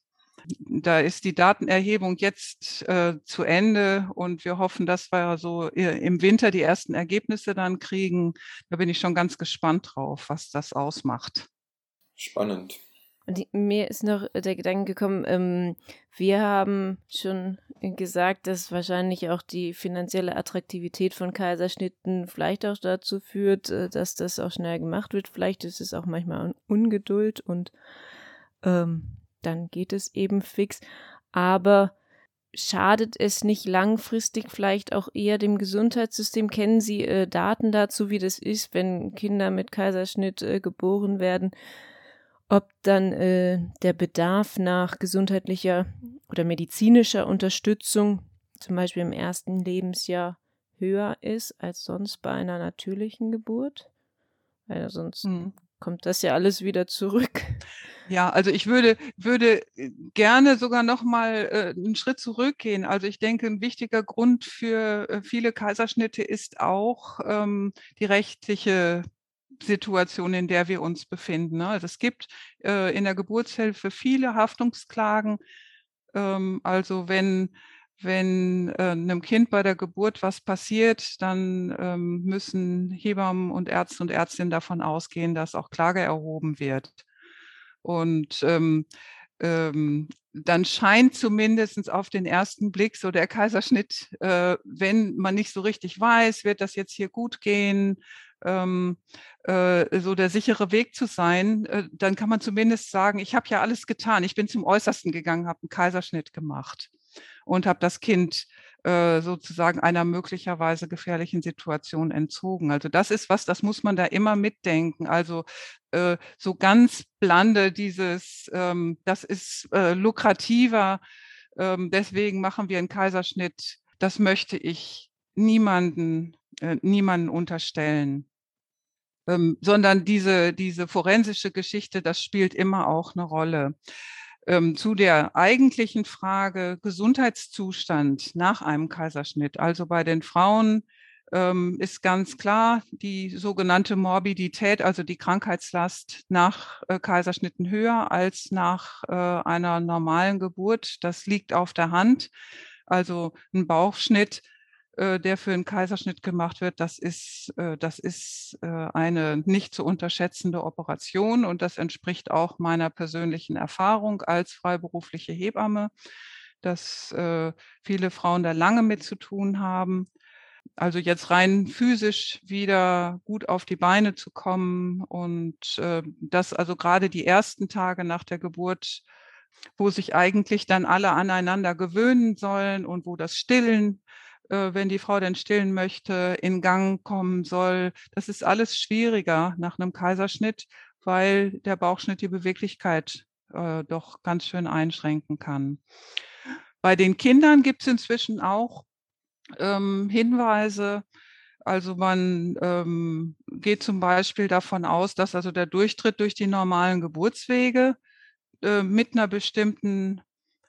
Da ist die Datenerhebung jetzt äh, zu Ende und wir hoffen, dass wir so äh, im Winter die ersten Ergebnisse dann kriegen. Da bin ich schon ganz gespannt drauf, was das ausmacht. Spannend. Und mir ist noch der Gedanke gekommen, ähm, wir haben schon gesagt, dass wahrscheinlich auch die finanzielle Attraktivität von Kaiserschnitten vielleicht auch dazu führt, äh, dass das auch schnell gemacht wird. Vielleicht ist es auch manchmal Ungeduld und ähm, dann geht es eben fix. Aber schadet es nicht langfristig vielleicht auch eher dem Gesundheitssystem? Kennen Sie äh, Daten dazu, wie das ist, wenn Kinder mit Kaiserschnitt äh, geboren werden? Ob dann äh, der Bedarf nach gesundheitlicher oder medizinischer Unterstützung, zum Beispiel im ersten Lebensjahr, höher ist als sonst bei einer natürlichen Geburt? Weil sonst hm kommt das ja alles wieder zurück. Ja, also ich würde, würde äh, gerne sogar noch mal äh, einen Schritt zurückgehen. Also ich denke, ein wichtiger Grund für äh, viele Kaiserschnitte ist auch ähm, die rechtliche Situation, in der wir uns befinden. Ne? Also es gibt äh, in der Geburtshilfe viele Haftungsklagen. Ähm, also wenn wenn äh, einem Kind bei der Geburt was passiert, dann ähm, müssen Hebammen und Ärzte und Ärztinnen davon ausgehen, dass auch Klage erhoben wird. Und ähm, ähm, dann scheint zumindest auf den ersten Blick so der Kaiserschnitt, äh, wenn man nicht so richtig weiß, wird das jetzt hier gut gehen, ähm, äh, so der sichere Weg zu sein, äh, dann kann man zumindest sagen, ich habe ja alles getan, ich bin zum Äußersten gegangen, habe einen Kaiserschnitt gemacht und habe das Kind äh, sozusagen einer möglicherweise gefährlichen Situation entzogen. Also das ist was, das muss man da immer mitdenken. Also äh, so ganz blande dieses, ähm, das ist äh, lukrativer, ähm, deswegen machen wir einen Kaiserschnitt. Das möchte ich niemanden, äh, niemanden unterstellen. Ähm, sondern diese, diese forensische Geschichte, das spielt immer auch eine Rolle. Ähm, zu der eigentlichen Frage Gesundheitszustand nach einem Kaiserschnitt. Also bei den Frauen ähm, ist ganz klar die sogenannte Morbidität, also die Krankheitslast nach äh, Kaiserschnitten höher als nach äh, einer normalen Geburt. Das liegt auf der Hand. Also ein Bauchschnitt äh, der für einen Kaiserschnitt gemacht wird, das ist, äh, das ist äh, eine nicht zu unterschätzende Operation und das entspricht auch meiner persönlichen Erfahrung als freiberufliche Hebamme, dass viele Frauen da lange mit zu tun haben. Also jetzt rein physisch wieder gut auf die Beine zu kommen und das also gerade die ersten Tage nach der Geburt wo sich eigentlich dann alle aneinander gewöhnen sollen und wo das Stillen äh, wenn die Frau denn stillen möchte, in Gang kommen soll. Das ist alles schwieriger nach einem Kaiserschnitt, weil der Bauchschnitt die Beweglichkeit äh, doch ganz schön einschränken kann. Bei den Kindern gibt es inzwischen auch ähm, Hinweise, also man ähm, geht zum Beispiel davon aus, dass also der Durchtritt durch die normalen Geburtswege äh, mit einer bestimmten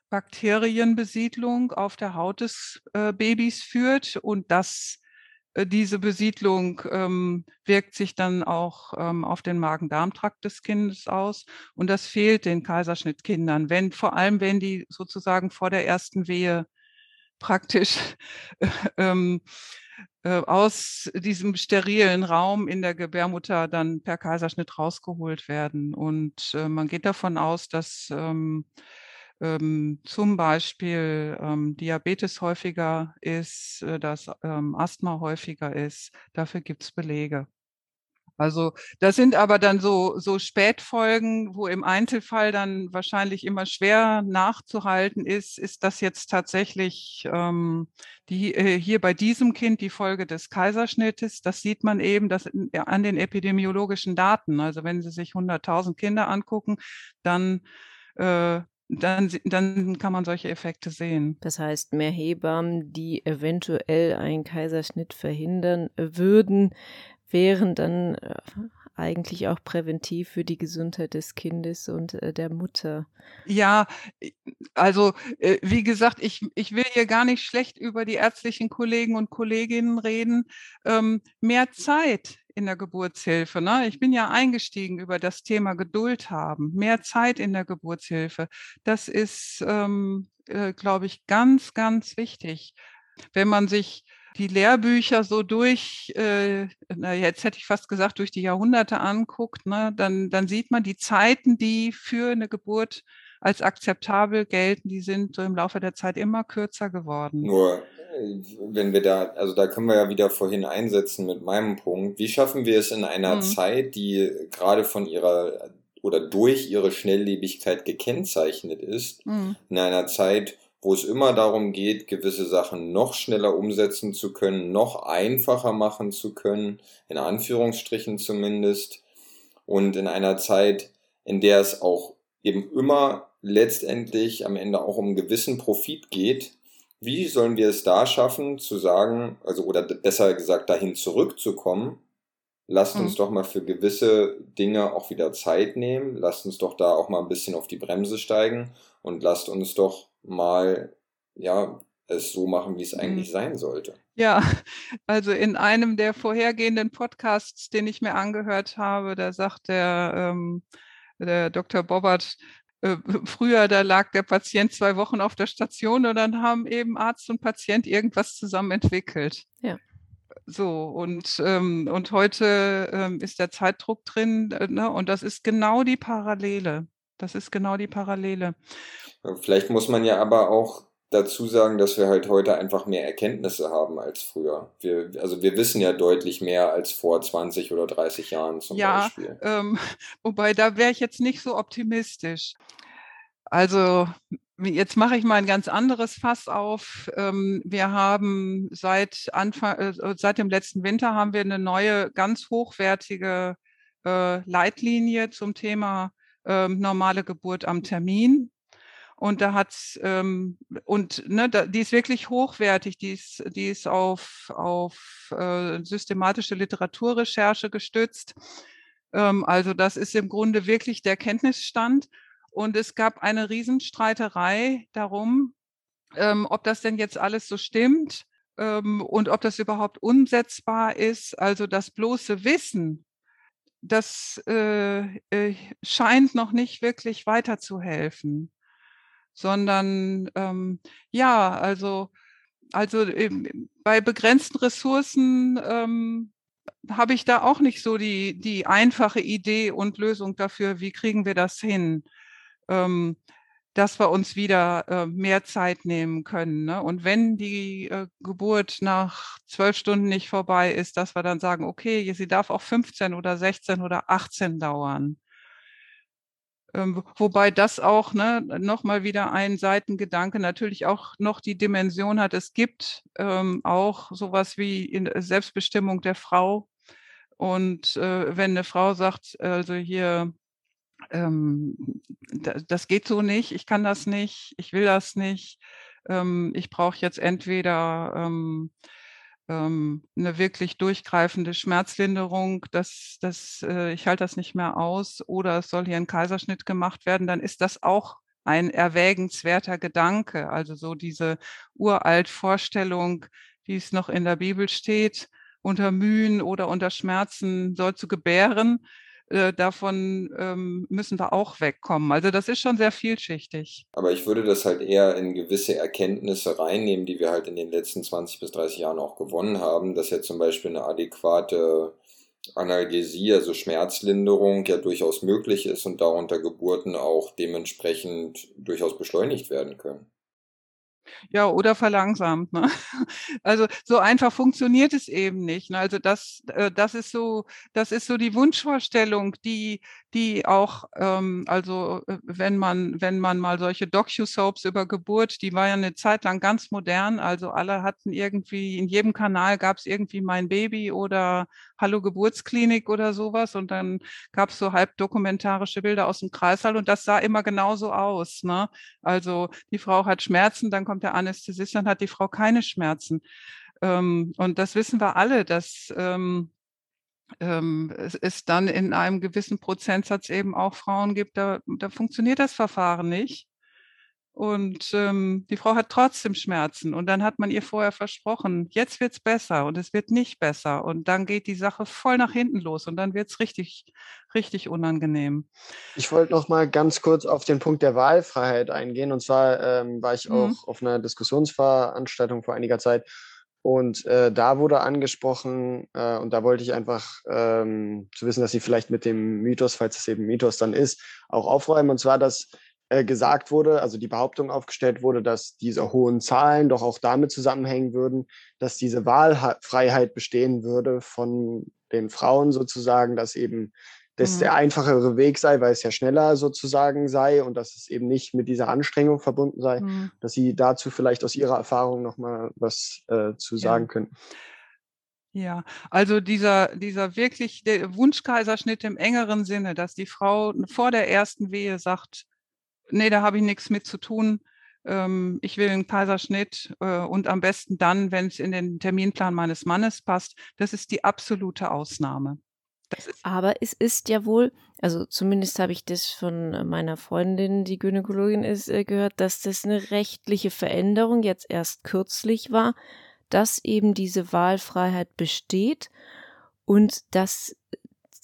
Bakterienbesiedlung auf der Haut des äh, Babys führt und dass äh, diese Besiedlung ähm, wirkt sich dann auch ähm, auf den Magen-Darm-Trakt des Kindes aus und das fehlt den Kaiserschnittkindern, wenn vor allem wenn die sozusagen vor der ersten Wehe praktisch ähm, äh, aus diesem sterilen Raum in der Gebärmutter dann per Kaiserschnitt rausgeholt werden. Und äh, man geht davon aus, dass ähm, zum Beispiel ähm, Diabetes häufiger ist, äh, dass ähm, Asthma häufiger ist. Dafür gibt es Belege. Also das sind aber dann so, so Spätfolgen, wo im Einzelfall dann wahrscheinlich immer schwer nachzuhalten ist, ist das jetzt tatsächlich ähm, die, äh, hier bei diesem Kind die Folge des Kaiserschnittes. Das sieht man eben das an den epidemiologischen Daten. Also wenn Sie sich 100.000 Kinder angucken, dann äh, dann, dann kann man solche Effekte sehen. Das heißt, mehr Hebammen, die eventuell einen Kaiserschnitt verhindern würden, wären dann äh, eigentlich auch präventiv für die Gesundheit des Kindes und äh, der Mutter. Ja, also äh, wie gesagt, ich, ich will hier gar nicht schlecht über die ärztlichen Kollegen und Kolleginnen reden. Ähm, mehr Zeit in der Geburtshilfe. Ne? Ich bin ja eingestiegen über das Thema Geduld haben, mehr Zeit in der Geburtshilfe. Das ist, ähm, äh, glaube ich, ganz, ganz wichtig. Wenn man sich die Lehrbücher so durch, äh, na, jetzt hätte ich fast gesagt, durch die Jahrhunderte anguckt, ne, dann, dann sieht man die Zeiten, die für eine Geburt als akzeptabel gelten, die sind so im Laufe der Zeit immer kürzer geworden. Nur, äh, wenn wir da, also da können wir ja wieder vorhin einsetzen mit meinem Punkt. Wie schaffen wir es in einer mhm. Zeit, die gerade von ihrer oder durch ihre Schnelllebigkeit gekennzeichnet ist, mhm. in einer Zeit, wo es immer darum geht, gewisse Sachen noch schneller umsetzen zu können, noch einfacher machen zu können, in Anführungsstrichen zumindest, und in einer Zeit, in der es auch eben immer letztendlich am Ende auch um einen gewissen Profit geht, wie sollen wir es da schaffen, zu sagen, also oder besser gesagt dahin zurückzukommen, lasst uns mhm. doch mal für gewisse Dinge auch wieder Zeit nehmen, lasst uns doch da auch mal ein bisschen auf die Bremse steigen und lasst uns doch mal, ja, es so machen, wie es eigentlich mhm. sein sollte. Ja, also in einem der vorhergehenden Podcasts, den ich mir angehört habe, da sagt der, ähm, der Dr. Bobbert, früher, da lag der Patient zwei Wochen auf der Station und dann haben eben Arzt und Patient irgendwas zusammen entwickelt. Ja. So, und, ähm, und heute ähm, ist der Zeitdruck drin, äh, ne? und das ist genau die Parallele. Das ist genau die Parallele. Vielleicht muss man ja aber auch dazu sagen, dass wir halt heute einfach mehr Erkenntnisse haben als früher. Wir, also wir wissen ja deutlich mehr als vor 20 oder 30 Jahren zum ja, Beispiel. Ähm, wobei da wäre ich jetzt nicht so optimistisch. Also jetzt mache ich mal ein ganz anderes Fass auf. Ähm, wir haben seit Anfang, äh, seit dem letzten Winter haben wir eine neue, ganz hochwertige äh, Leitlinie zum Thema ähm, normale Geburt am Termin. Und da hat ähm, und ne, da, die ist wirklich hochwertig, die ist, die ist auf, auf äh, systematische Literaturrecherche gestützt. Ähm, also das ist im Grunde wirklich der Kenntnisstand. Und es gab eine Riesenstreiterei darum, ähm, ob das denn jetzt alles so stimmt ähm, und ob das überhaupt umsetzbar ist. Also das bloße Wissen, das äh, äh, scheint noch nicht wirklich weiterzuhelfen sondern ähm, ja, also, also bei begrenzten Ressourcen ähm, habe ich da auch nicht so die, die einfache Idee und Lösung dafür, wie kriegen wir das hin, ähm, dass wir uns wieder äh, mehr Zeit nehmen können. Ne? Und wenn die äh, Geburt nach zwölf Stunden nicht vorbei ist, dass wir dann sagen, okay, sie darf auch 15 oder 16 oder 18 dauern. Ähm, wobei das auch ne, nochmal wieder ein Seitengedanke natürlich auch noch die Dimension hat. Es gibt ähm, auch sowas wie in Selbstbestimmung der Frau. Und äh, wenn eine Frau sagt, also hier, ähm, das geht so nicht, ich kann das nicht, ich will das nicht, ähm, ich brauche jetzt entweder ähm, eine wirklich durchgreifende Schmerzlinderung, das, das, äh, ich halte das nicht mehr aus oder es soll hier ein Kaiserschnitt gemacht werden, dann ist das auch ein erwägenswerter Gedanke. Also so diese uralt Vorstellung, wie es noch in der Bibel steht, unter Mühen oder unter Schmerzen soll zu gebären, äh, davon ähm, müssen wir auch wegkommen. Also das ist schon sehr vielschichtig. Aber ich würde das halt eher in gewisse Erkenntnisse reinnehmen, die wir halt in den letzten 20 bis 30 Jahren auch gewonnen haben, dass ja zum Beispiel eine adäquate Analgesie, also Schmerzlinderung, ja durchaus möglich ist und darunter Geburten auch dementsprechend durchaus beschleunigt werden können. Ja, oder verlangsamt. Ne? Also so einfach funktioniert es eben nicht. Ne? Also das, äh, das ist so, das ist so die Wunschvorstellung, die, die auch, ähm, also äh, wenn man, wenn man mal solche Docu-Soaps über Geburt, die war ja eine Zeit lang ganz modern. Also alle hatten irgendwie, in jedem Kanal gab es irgendwie mein Baby oder Hallo Geburtsklinik oder sowas. Und dann gab es so halb dokumentarische Bilder aus dem Kreißsaal und das sah immer genauso aus. Ne? Also die Frau hat Schmerzen, dann kommt der Anästhesist, dann hat die Frau keine Schmerzen. Ähm, und das wissen wir alle, dass ähm, ähm, es, es dann in einem gewissen Prozentsatz eben auch Frauen gibt, da, da funktioniert das Verfahren nicht. Und ähm, die Frau hat trotzdem Schmerzen. Und dann hat man ihr vorher versprochen, jetzt wird's besser und es wird nicht besser. Und dann geht die Sache voll nach hinten los und dann wird's richtig, richtig unangenehm. Ich wollte noch mal ganz kurz auf den Punkt der Wahlfreiheit eingehen. Und zwar ähm, war ich mhm. auch auf einer Diskussionsveranstaltung vor einiger Zeit. Und äh, da wurde angesprochen, äh, und da wollte ich einfach ähm, zu wissen, dass Sie vielleicht mit dem Mythos, falls es eben Mythos dann ist, auch aufräumen. Und zwar, dass äh, gesagt wurde, also die Behauptung aufgestellt wurde, dass diese hohen Zahlen doch auch damit zusammenhängen würden, dass diese Wahlfreiheit bestehen würde von den Frauen sozusagen, dass eben das mhm. der einfachere Weg sei, weil es ja schneller sozusagen sei und dass es eben nicht mit dieser Anstrengung verbunden sei, mhm. dass Sie dazu vielleicht aus Ihrer Erfahrung nochmal was äh, zu sagen ja. könnten. Ja, also dieser, dieser wirklich der Wunschkaiserschnitt im engeren Sinne, dass die Frau vor der ersten Wehe sagt, nee, da habe ich nichts mit zu tun. Ähm, ich will einen Kaiserschnitt äh, und am besten dann, wenn es in den Terminplan meines Mannes passt. Das ist die absolute Ausnahme. Aber es ist ja wohl, also zumindest habe ich das von meiner Freundin, die Gynäkologin ist, äh, gehört, dass das eine rechtliche Veränderung jetzt erst kürzlich war, dass eben diese Wahlfreiheit besteht und dass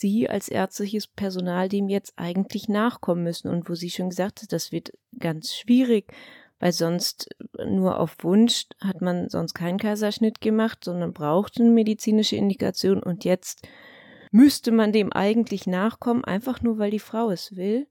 Sie als ärztliches Personal dem jetzt eigentlich nachkommen müssen. Und wo sie schon gesagt hat, das wird ganz schwierig, weil sonst nur auf Wunsch hat man sonst keinen Kaiserschnitt gemacht, sondern braucht eine medizinische Indikation. Und jetzt müsste man dem eigentlich nachkommen, einfach nur weil die Frau es will.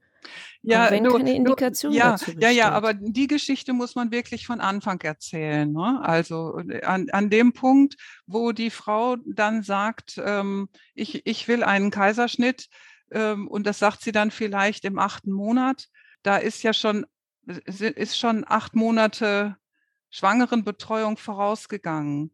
Ja, wenn nur, keine Indikation nur, ja, dazu besteht. Ja, ja, aber die Geschichte muss man wirklich von Anfang erzählen. Ne? Also äh, an, an dem Punkt, wo die Frau dann sagt, ähm, ich, ich will einen Kaiserschnitt ähm, und das sagt sie dann vielleicht im achten Monat, da ist ja schon, ist schon acht Monate Schwangerenbetreuung vorausgegangen.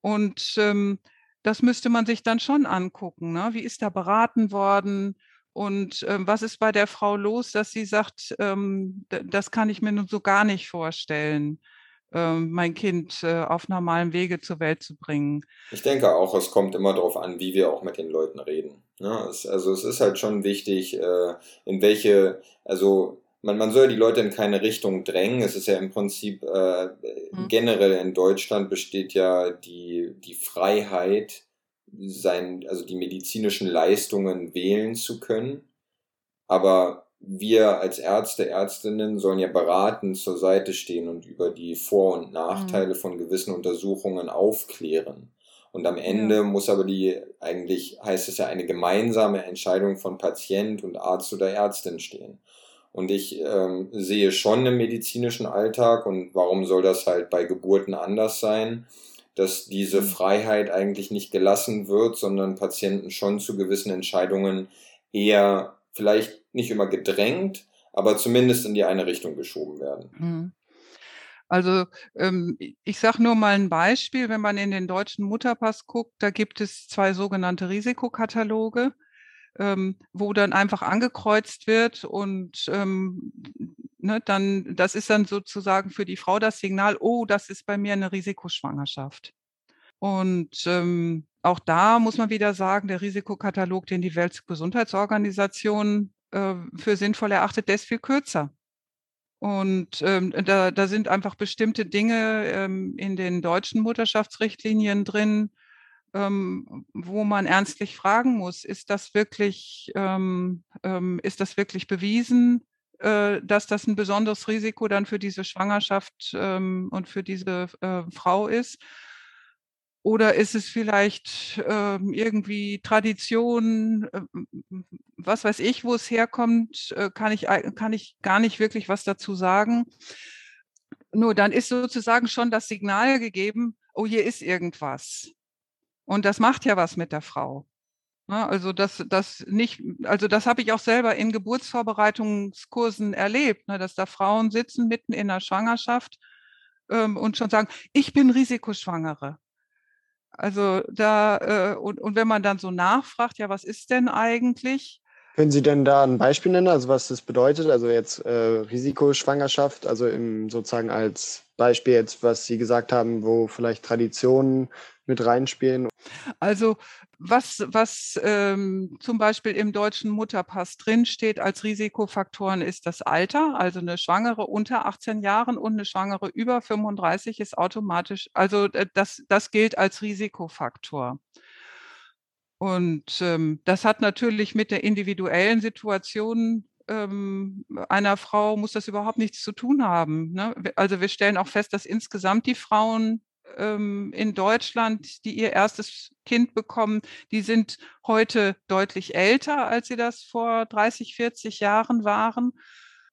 Und ähm, das müsste man sich dann schon angucken. Ne? Wie ist da beraten worden? Und ähm, was ist bei der Frau los, dass sie sagt, ähm, das kann ich mir nun so gar nicht vorstellen, ähm, mein Kind äh, auf normalem Wege zur Welt zu bringen? Ich denke auch, es kommt immer darauf an, wie wir auch mit den Leuten reden. Ne? Es, also es ist halt schon wichtig, äh, in welche, also man, man soll die Leute in keine Richtung drängen. Es ist ja im Prinzip äh, mhm. generell in Deutschland besteht ja die, die Freiheit, sein, also die medizinischen Leistungen wählen zu können. Aber wir als Ärzte, Ärztinnen sollen ja beratend zur Seite stehen und über die Vor- und Nachteile mhm. von gewissen Untersuchungen aufklären. Und am Ende ja. muss aber die, eigentlich heißt es ja, eine gemeinsame Entscheidung von Patient und Arzt oder Ärztin stehen. Und ich ähm, sehe schon im medizinischen Alltag, und warum soll das halt bei Geburten anders sein, dass diese mhm. Freiheit eigentlich nicht gelassen wird, sondern Patienten schon zu gewissen Entscheidungen eher vielleicht nicht immer gedrängt, aber zumindest in die eine Richtung geschoben werden. Mhm. Also ähm, ich sage nur mal ein Beispiel, wenn man in den deutschen Mutterpass guckt, da gibt es zwei sogenannte Risikokataloge, ähm, wo dann einfach angekreuzt wird und ähm, ne, dann, das ist dann sozusagen für die Frau das Signal, oh, das ist bei mir eine Risikoschwangerschaft. Und ähm, auch da muss man wieder sagen, der Risikokatalog, den die Weltgesundheitsorganisation äh, für sinnvoll erachtet, der ist viel kürzer. Und ähm, da, da sind einfach bestimmte Dinge ähm, in den deutschen Mutterschaftsrichtlinien drin, ähm, wo man ernstlich fragen muss, ist das wirklich, ähm, ähm, ist das wirklich bewiesen? äh, dass das ein besonderes Risiko dann für diese Schwangerschaft ähm, und für diese äh, Frau ist? Oder ist es vielleicht ähm, irgendwie Tradition, äh, was weiß ich, wo es herkommt, äh, kann, ich, kann ich gar nicht wirklich was dazu sagen. Nur dann ist sozusagen schon das Signal gegeben, oh, hier ist irgendwas. Und das macht ja was mit der Frau. Ne, also das, das nicht, also das habe ich auch selber in Geburtsvorbereitungskursen erlebt, ne, dass da Frauen sitzen mitten in der Schwangerschaft ähm, und schon sagen, ich bin Risikoschwangere. Also da, äh, und, und wenn man dann so nachfragt, ja, was ist denn eigentlich? Können Sie denn da ein Beispiel nennen, also was das bedeutet? Also jetzt äh, Risikoschwangerschaft, also im, sozusagen als Beispiel jetzt, was Sie gesagt haben, wo vielleicht Traditionen mit reinspielen? Also was, was ähm, zum Beispiel im deutschen Mutterpass drinsteht als Risikofaktoren ist das Alter. Also eine Schwangere unter 18 Jahren und eine Schwangere über 35 ist automatisch, also äh, das, das gilt als Risikofaktor. Und ähm, das hat natürlich mit der individuellen Situation ähm, einer Frau muss das überhaupt nichts zu tun haben. Ne? Also wir stellen auch fest, dass insgesamt die Frauen ähm, in Deutschland, die ihr erstes Kind bekommen, die sind heute deutlich älter, als sie das vor 30, 40 Jahren waren.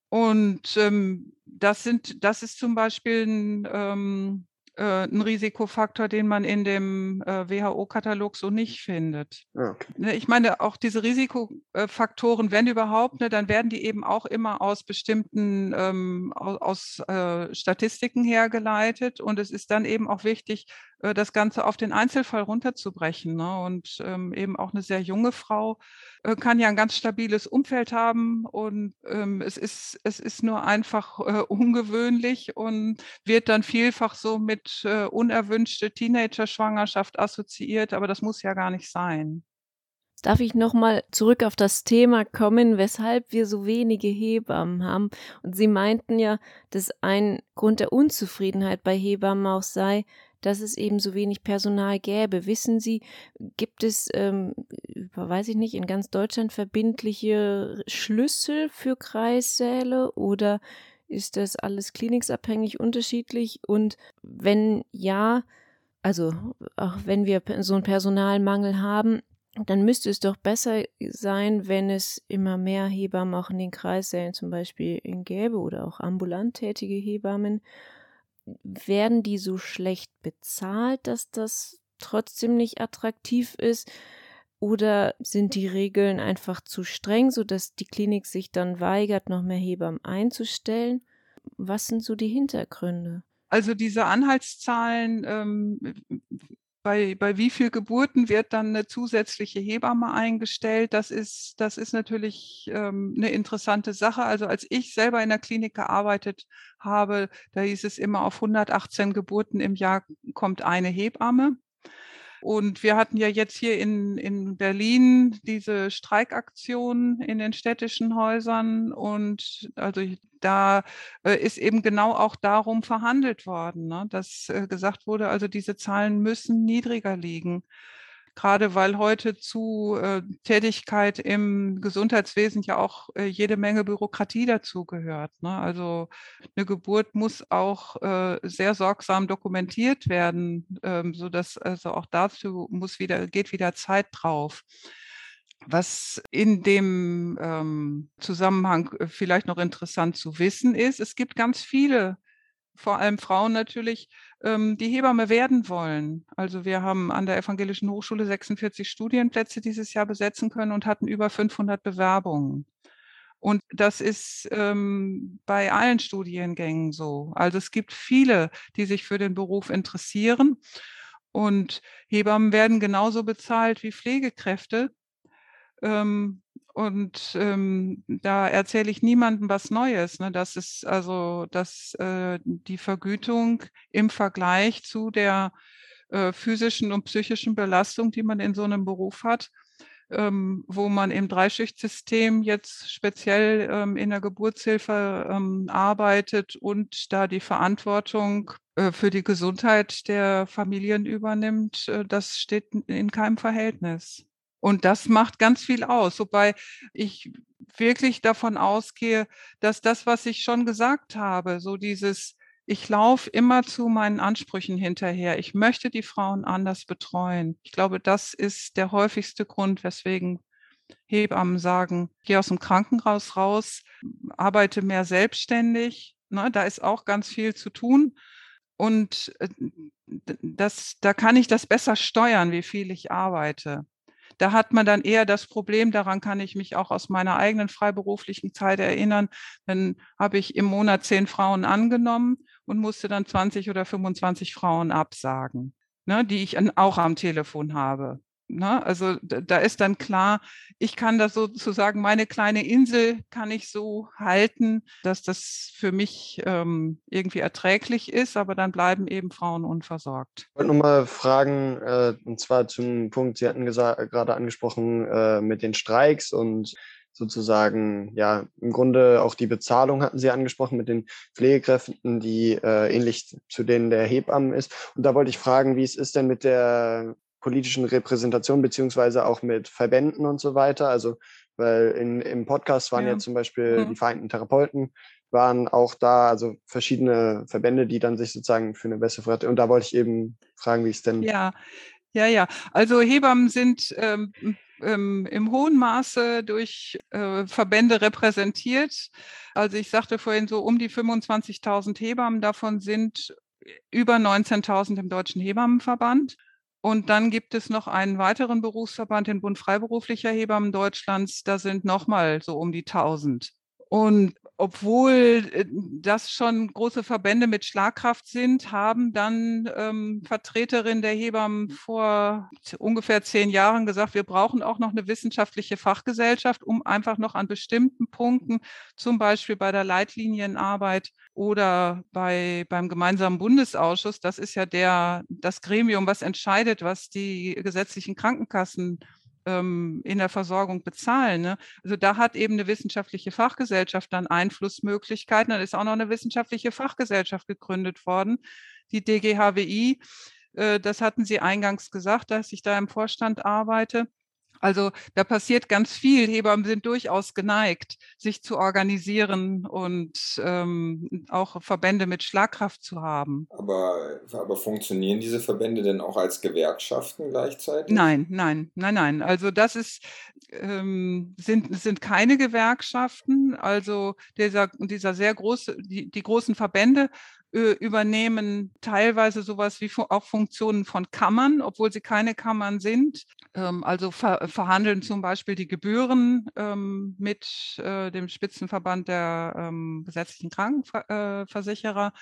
Und ähm, das sind, das ist zum Beispiel ein, ähm, äh, ein Risikofaktor, den man in dem äh, WHO-Katalog so nicht findet. Ah, okay. Ne, ich meine, auch diese Risikofaktoren, wenn überhaupt, ne, dann werden die eben auch immer aus bestimmten, ähm, aus, aus äh, Statistiken hergeleitet. Und es ist dann eben auch wichtig, das Ganze auf den Einzelfall runterzubrechen. Ne? Und ähm, eben auch eine sehr junge Frau äh, kann ja ein ganz stabiles Umfeld haben und ähm, es, ist, es ist nur einfach äh, ungewöhnlich und wird dann vielfach so mit äh, unerwünschte Teenager-Schwangerschaft assoziiert, aber das muss ja gar nicht sein. Darf ich nochmal zurück auf das Thema kommen, weshalb wir so wenige Hebammen haben? Und Sie meinten ja, dass ein Grund der Unzufriedenheit bei Hebammen auch sei, dass es eben so wenig Personal gäbe. Wissen Sie, gibt es, ähm, weiß ich nicht, in ganz Deutschland verbindliche Schlüssel für Kreissäle oder ist das alles kliniksabhängig unterschiedlich? Und wenn ja, also auch wenn wir so einen Personalmangel haben, dann müsste es doch besser sein, wenn es immer mehr Hebammen auch in den Kreissälen zum Beispiel gäbe oder auch ambulant tätige Hebammen werden die so schlecht bezahlt, dass das trotzdem nicht attraktiv ist? Oder sind die Regeln einfach zu streng, sodass die Klinik sich dann weigert, noch mehr Hebammen einzustellen? Was sind so die Hintergründe? Also diese Anhaltszahlen ähm, bei, bei wie viel Geburten wird dann eine zusätzliche Hebamme eingestellt? Das ist, das ist natürlich ähm, eine interessante Sache. Also als ich selber in der Klinik gearbeitet habe, da hieß es immer, auf 118 Geburten im Jahr kommt eine Hebamme. Und wir hatten ja jetzt hier in, in Berlin diese Streikaktion in den städtischen Häusern. Und also da äh, ist eben genau auch darum verhandelt worden, ne, dass äh, gesagt wurde, also diese Zahlen müssen niedriger liegen gerade weil heute zu äh, Tätigkeit im Gesundheitswesen ja auch äh, jede Menge Bürokratie dazugehört. Ne? Also eine Geburt muss auch äh, sehr sorgsam dokumentiert werden, ähm, so dass also auch dazu muss wieder geht wieder Zeit drauf. Was in dem ähm, Zusammenhang äh, vielleicht noch interessant zu wissen ist, es gibt ganz viele vor allem Frauen natürlich, ähm, die Hebamme werden wollen. Also wir haben an der Evangelischen Hochschule 46 Studienplätze dieses Jahr besetzen können und hatten über 500 Bewerbungen. Und das ist ähm, bei allen Studiengängen so. Also es gibt viele, die sich für den Beruf interessieren. Und Hebammen werden genauso bezahlt wie Pflegekräfte. Ähm, und ähm, da erzähle ich niemandem was Neues. Ne? Das ist also, dass äh, die Vergütung im Vergleich zu der äh, physischen und psychischen Belastung, die man in so einem Beruf hat, ähm, wo man im Dreischichtsystem jetzt speziell ähm, in der Geburtshilfe ähm, arbeitet und da die Verantwortung äh, für die Gesundheit der Familien übernimmt, äh, das steht in keinem Verhältnis. Und das macht ganz viel aus, wobei ich wirklich davon ausgehe, dass das, was ich schon gesagt habe, so dieses, ich laufe immer zu meinen Ansprüchen hinterher. Ich möchte die Frauen anders betreuen. Ich glaube, das ist der häufigste Grund, weswegen Hebammen sagen, geh aus dem Krankenhaus raus, arbeite mehr selbstständig. Ne? Da ist auch ganz viel zu tun. Und äh, das, da kann ich das besser steuern, wie viel ich arbeite. Da hat man dann eher das Problem, daran kann ich mich auch aus meiner eigenen freiberuflichen Zeit erinnern. Dann habe ich im Monat zehn Frauen angenommen und musste dann 20 oder 25 Frauen absagen, ne, die ich auch am Telefon habe. Ne? Also da ist dann klar, ich kann das sozusagen, meine kleine Insel kann ich so halten, dass das für mich ähm, irgendwie erträglich ist, aber dann bleiben eben Frauen unversorgt. Ich wollte nochmal fragen, äh, und zwar zum Punkt, Sie hatten gerade angesprochen äh, mit den Streiks und sozusagen, ja, im Grunde auch die Bezahlung hatten Sie angesprochen mit den Pflegekräften, die äh, ähnlich zu denen der Hebammen ist. Und da wollte ich fragen, wie es ist denn mit der politischen Repräsentation beziehungsweise auch mit Verbänden und so weiter. Also, weil in, im Podcast waren ja, ja zum Beispiel mhm. die Vereinten Therapeuten, waren auch da, also verschiedene Verbände, die dann sich sozusagen für eine bessere Vertretung. Und da wollte ich eben fragen, wie es denn. Ja, ja, ja. Also Hebammen sind ähm, ähm, im hohen Maße durch äh, Verbände repräsentiert. Also ich sagte vorhin so um die 25.000 Hebammen, davon sind über 19.000 im Deutschen Hebammenverband. Und dann gibt es noch einen weiteren Berufsverband, den Bund Freiberuflicher Hebammen Deutschlands. Da sind nochmal so um die 1000. Und obwohl äh, das schon große Verbände mit Schlagkraft sind, haben dann ähm, Vertreterinnen der Hebammen vor ungefähr zehn Jahren gesagt, wir brauchen auch noch eine wissenschaftliche Fachgesellschaft, um einfach noch an bestimmten Punkten, zum Beispiel bei der Leitlinienarbeit oder bei, beim gemeinsamen Bundesausschuss, das ist ja der, das Gremium, was entscheidet, was die gesetzlichen Krankenkassen ähm, in der Versorgung bezahlen. Ne? Also da hat eben eine wissenschaftliche Fachgesellschaft dann Einflussmöglichkeiten. Dann ist auch noch eine wissenschaftliche Fachgesellschaft gegründet worden, die DGHWI. Äh, das hatten Sie eingangs gesagt, dass ich da im Vorstand arbeite. Also da passiert ganz viel. Hebammen sind durchaus geneigt, sich zu organisieren und ähm, auch Verbände mit Schlagkraft zu haben. Aber, aber funktionieren diese Verbände denn auch als Gewerkschaften gleichzeitig? Nein, nein, nein, nein. Also das ist, ähm, sind, sind keine Gewerkschaften. Also dieser, dieser sehr große, die, die großen Verbände übernehmen teilweise sowas wie auch Funktionen von Kammern, obwohl sie keine Kammern sind. Ähm, also ver verhandeln zum Beispiel die Gebühren ähm, mit äh, dem Spitzenverband der ähm, gesetzlichen Krankenversicherer.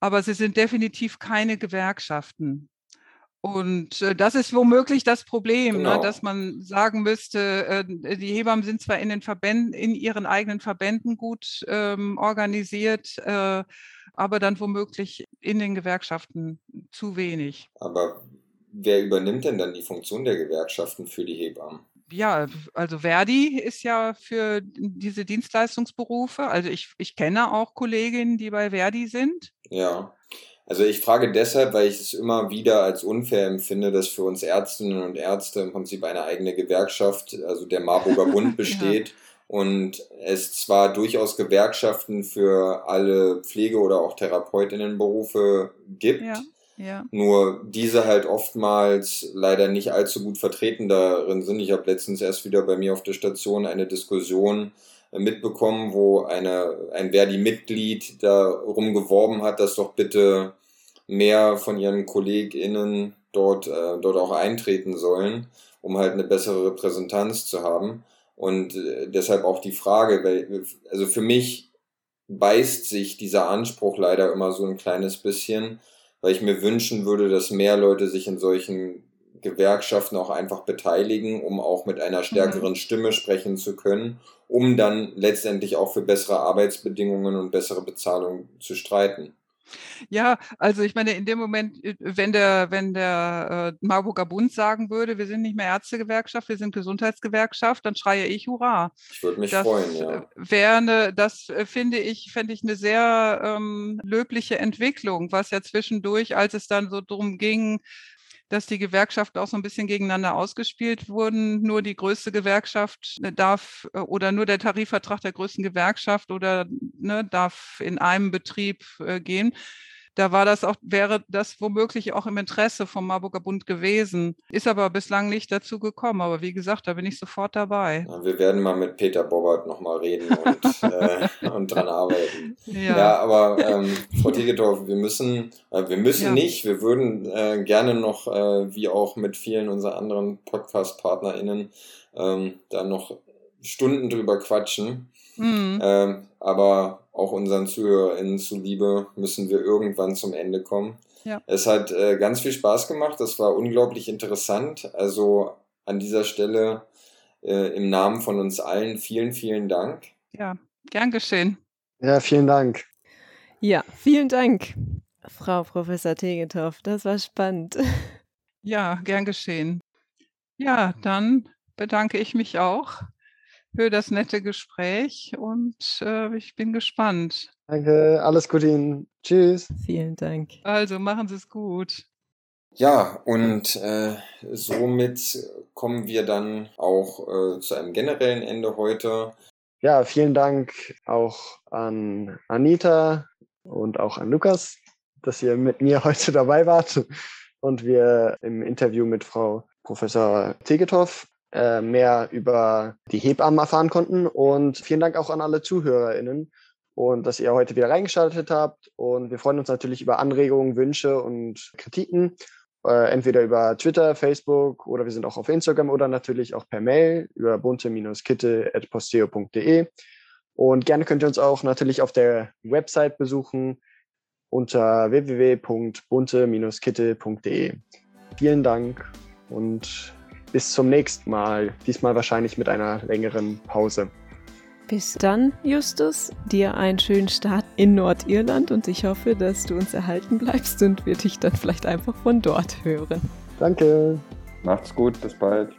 Aber sie sind definitiv keine Gewerkschaften. Und äh, das ist womöglich das Problem, ne, genau. ne, dass man sagen müsste, äh, die Hebammen sind zwar in den Verbänden, in ihren eigenen Verbänden gut ähm, organisiert, äh, aber dann womöglich in den Gewerkschaften zu wenig. Aber wer übernimmt denn dann die Funktion der Gewerkschaften für die Hebammen? Ja, also Verdi ist ja für diese Dienstleistungsberufe. Also ich, ich kenne auch Kolleginnen, die bei Verdi sind. Ja. Also ich frage deshalb, weil ich es immer wieder als unfair empfinde, dass für uns Ärztinnen und Ärzte im Prinzip eine eigene Gewerkschaft, also der Marburger Bund besteht ja. Und es zwar durchaus Gewerkschaften für alle Pflege- oder auch Therapeutinnenberufe gibt, ja. Ja. Nur diese halt oftmals leider nicht allzu gut vertreten darin sind. Ich habe letztens erst wieder bei mir auf der Station eine Diskussion mitbekommen, wo eine, ein Verdi-Mitglied darum geworben hat, dass doch bitte mehr von ihren KollegInnen dort, äh, dort auch eintreten sollen, um halt eine bessere Repräsentanz zu haben. Und äh, deshalb auch die Frage, weil, also für mich beißt sich dieser Anspruch leider immer so ein kleines bisschen, weil ich mir wünschen würde, dass mehr Leute sich in solchen Gewerkschaften auch einfach beteiligen, um auch mit einer stärkeren mhm. Stimme sprechen zu können, um dann letztendlich auch für bessere Arbeitsbedingungen und bessere Bezahlung zu streiten. Ja, also ich meine, in dem Moment, äh, wenn der, wenn der äh, Marburger Bund sagen würde, wir sind nicht mehr Ärztegewerkschaft, wir sind Gesundheitsgewerkschaft, dann schreie ich Hurra. Ich würde mich das freuen, ja. Äh, wäre eine, das äh, finde ich, fände ich eine sehr ähm, löbliche Entwicklung, was ja zwischendurch, als es dann so drum ging, dass die Gewerkschaften auch so ein bisschen gegeneinander ausgespielt wurden. Nur die größte Gewerkschaft äh, darf äh, oder nur der Tarifvertrag der größten Gewerkschaft oder ne, darf in einem Betrieb äh, gehen. Da war das auch, wäre das womöglich auch im Interesse vom Marburger Bund gewesen. Ist aber bislang nicht dazu gekommen. Aber wie gesagt, da bin ich sofort dabei. Ja, wir werden mal mit Peter Bobbert nochmal reden und, äh, und dran arbeiten. Ja, ja aber ähm, Frau Tegetorf, wir müssen, äh, wir müssen ja. nicht, wir würden äh, gerne noch, äh, wie auch mit vielen unserer anderen Podcast-PartnerInnen, ähm, da noch Stunden drüber quatschen. Mhm. Ähm, aber auch unseren ZuhörerInnen zuliebe müssen wir irgendwann zum Ende kommen. Ja. Es hat äh, ganz viel Spaß gemacht. Das war unglaublich interessant. Also an dieser Stelle äh, im Namen von uns allen vielen, vielen Dank. Ja, gern geschehen. Ja, vielen Dank. Ja, vielen Dank, Frau Professor Tegethoff. Das war spannend. Ja, gern geschehen. Ja, dann bedanke ich mich auch für das nette Gespräch und äh, ich bin gespannt. Danke, alles Gute Ihnen. Tschüss. Vielen Dank. Also machen Sie es gut. Ja, und äh, somit kommen wir dann auch äh, zu einem generellen Ende heute. Ja, vielen Dank auch an Anita und auch an Lukas, dass ihr mit mir heute dabei wart und wir im Interview mit Frau Professor Tegetow äh, mehr über die Hebammen erfahren konnten. Und vielen Dank auch an alle ZuhörerInnen und dass ihr heute wieder reingeschaltet habt. Und wir freuen uns natürlich über Anregungen, Wünsche und Kritiken. Äh, entweder über Twitter, Facebook oder wir sind auch auf Instagram oder natürlich auch per Mail über bunte-kitte.posteo.de. Und gerne könnt ihr uns auch natürlich auf der Website besuchen unter www.bunte-kitte.de. Vielen Dank und bis zum nächsten Mal. Diesmal wahrscheinlich mit einer längeren Pause. Bis dann, Justus. Dir einen schönen Start in Nordirland und ich hoffe, dass du uns erhalten bleibst und wir dich dann vielleicht einfach von dort hören. Danke. Macht's gut, bis bald.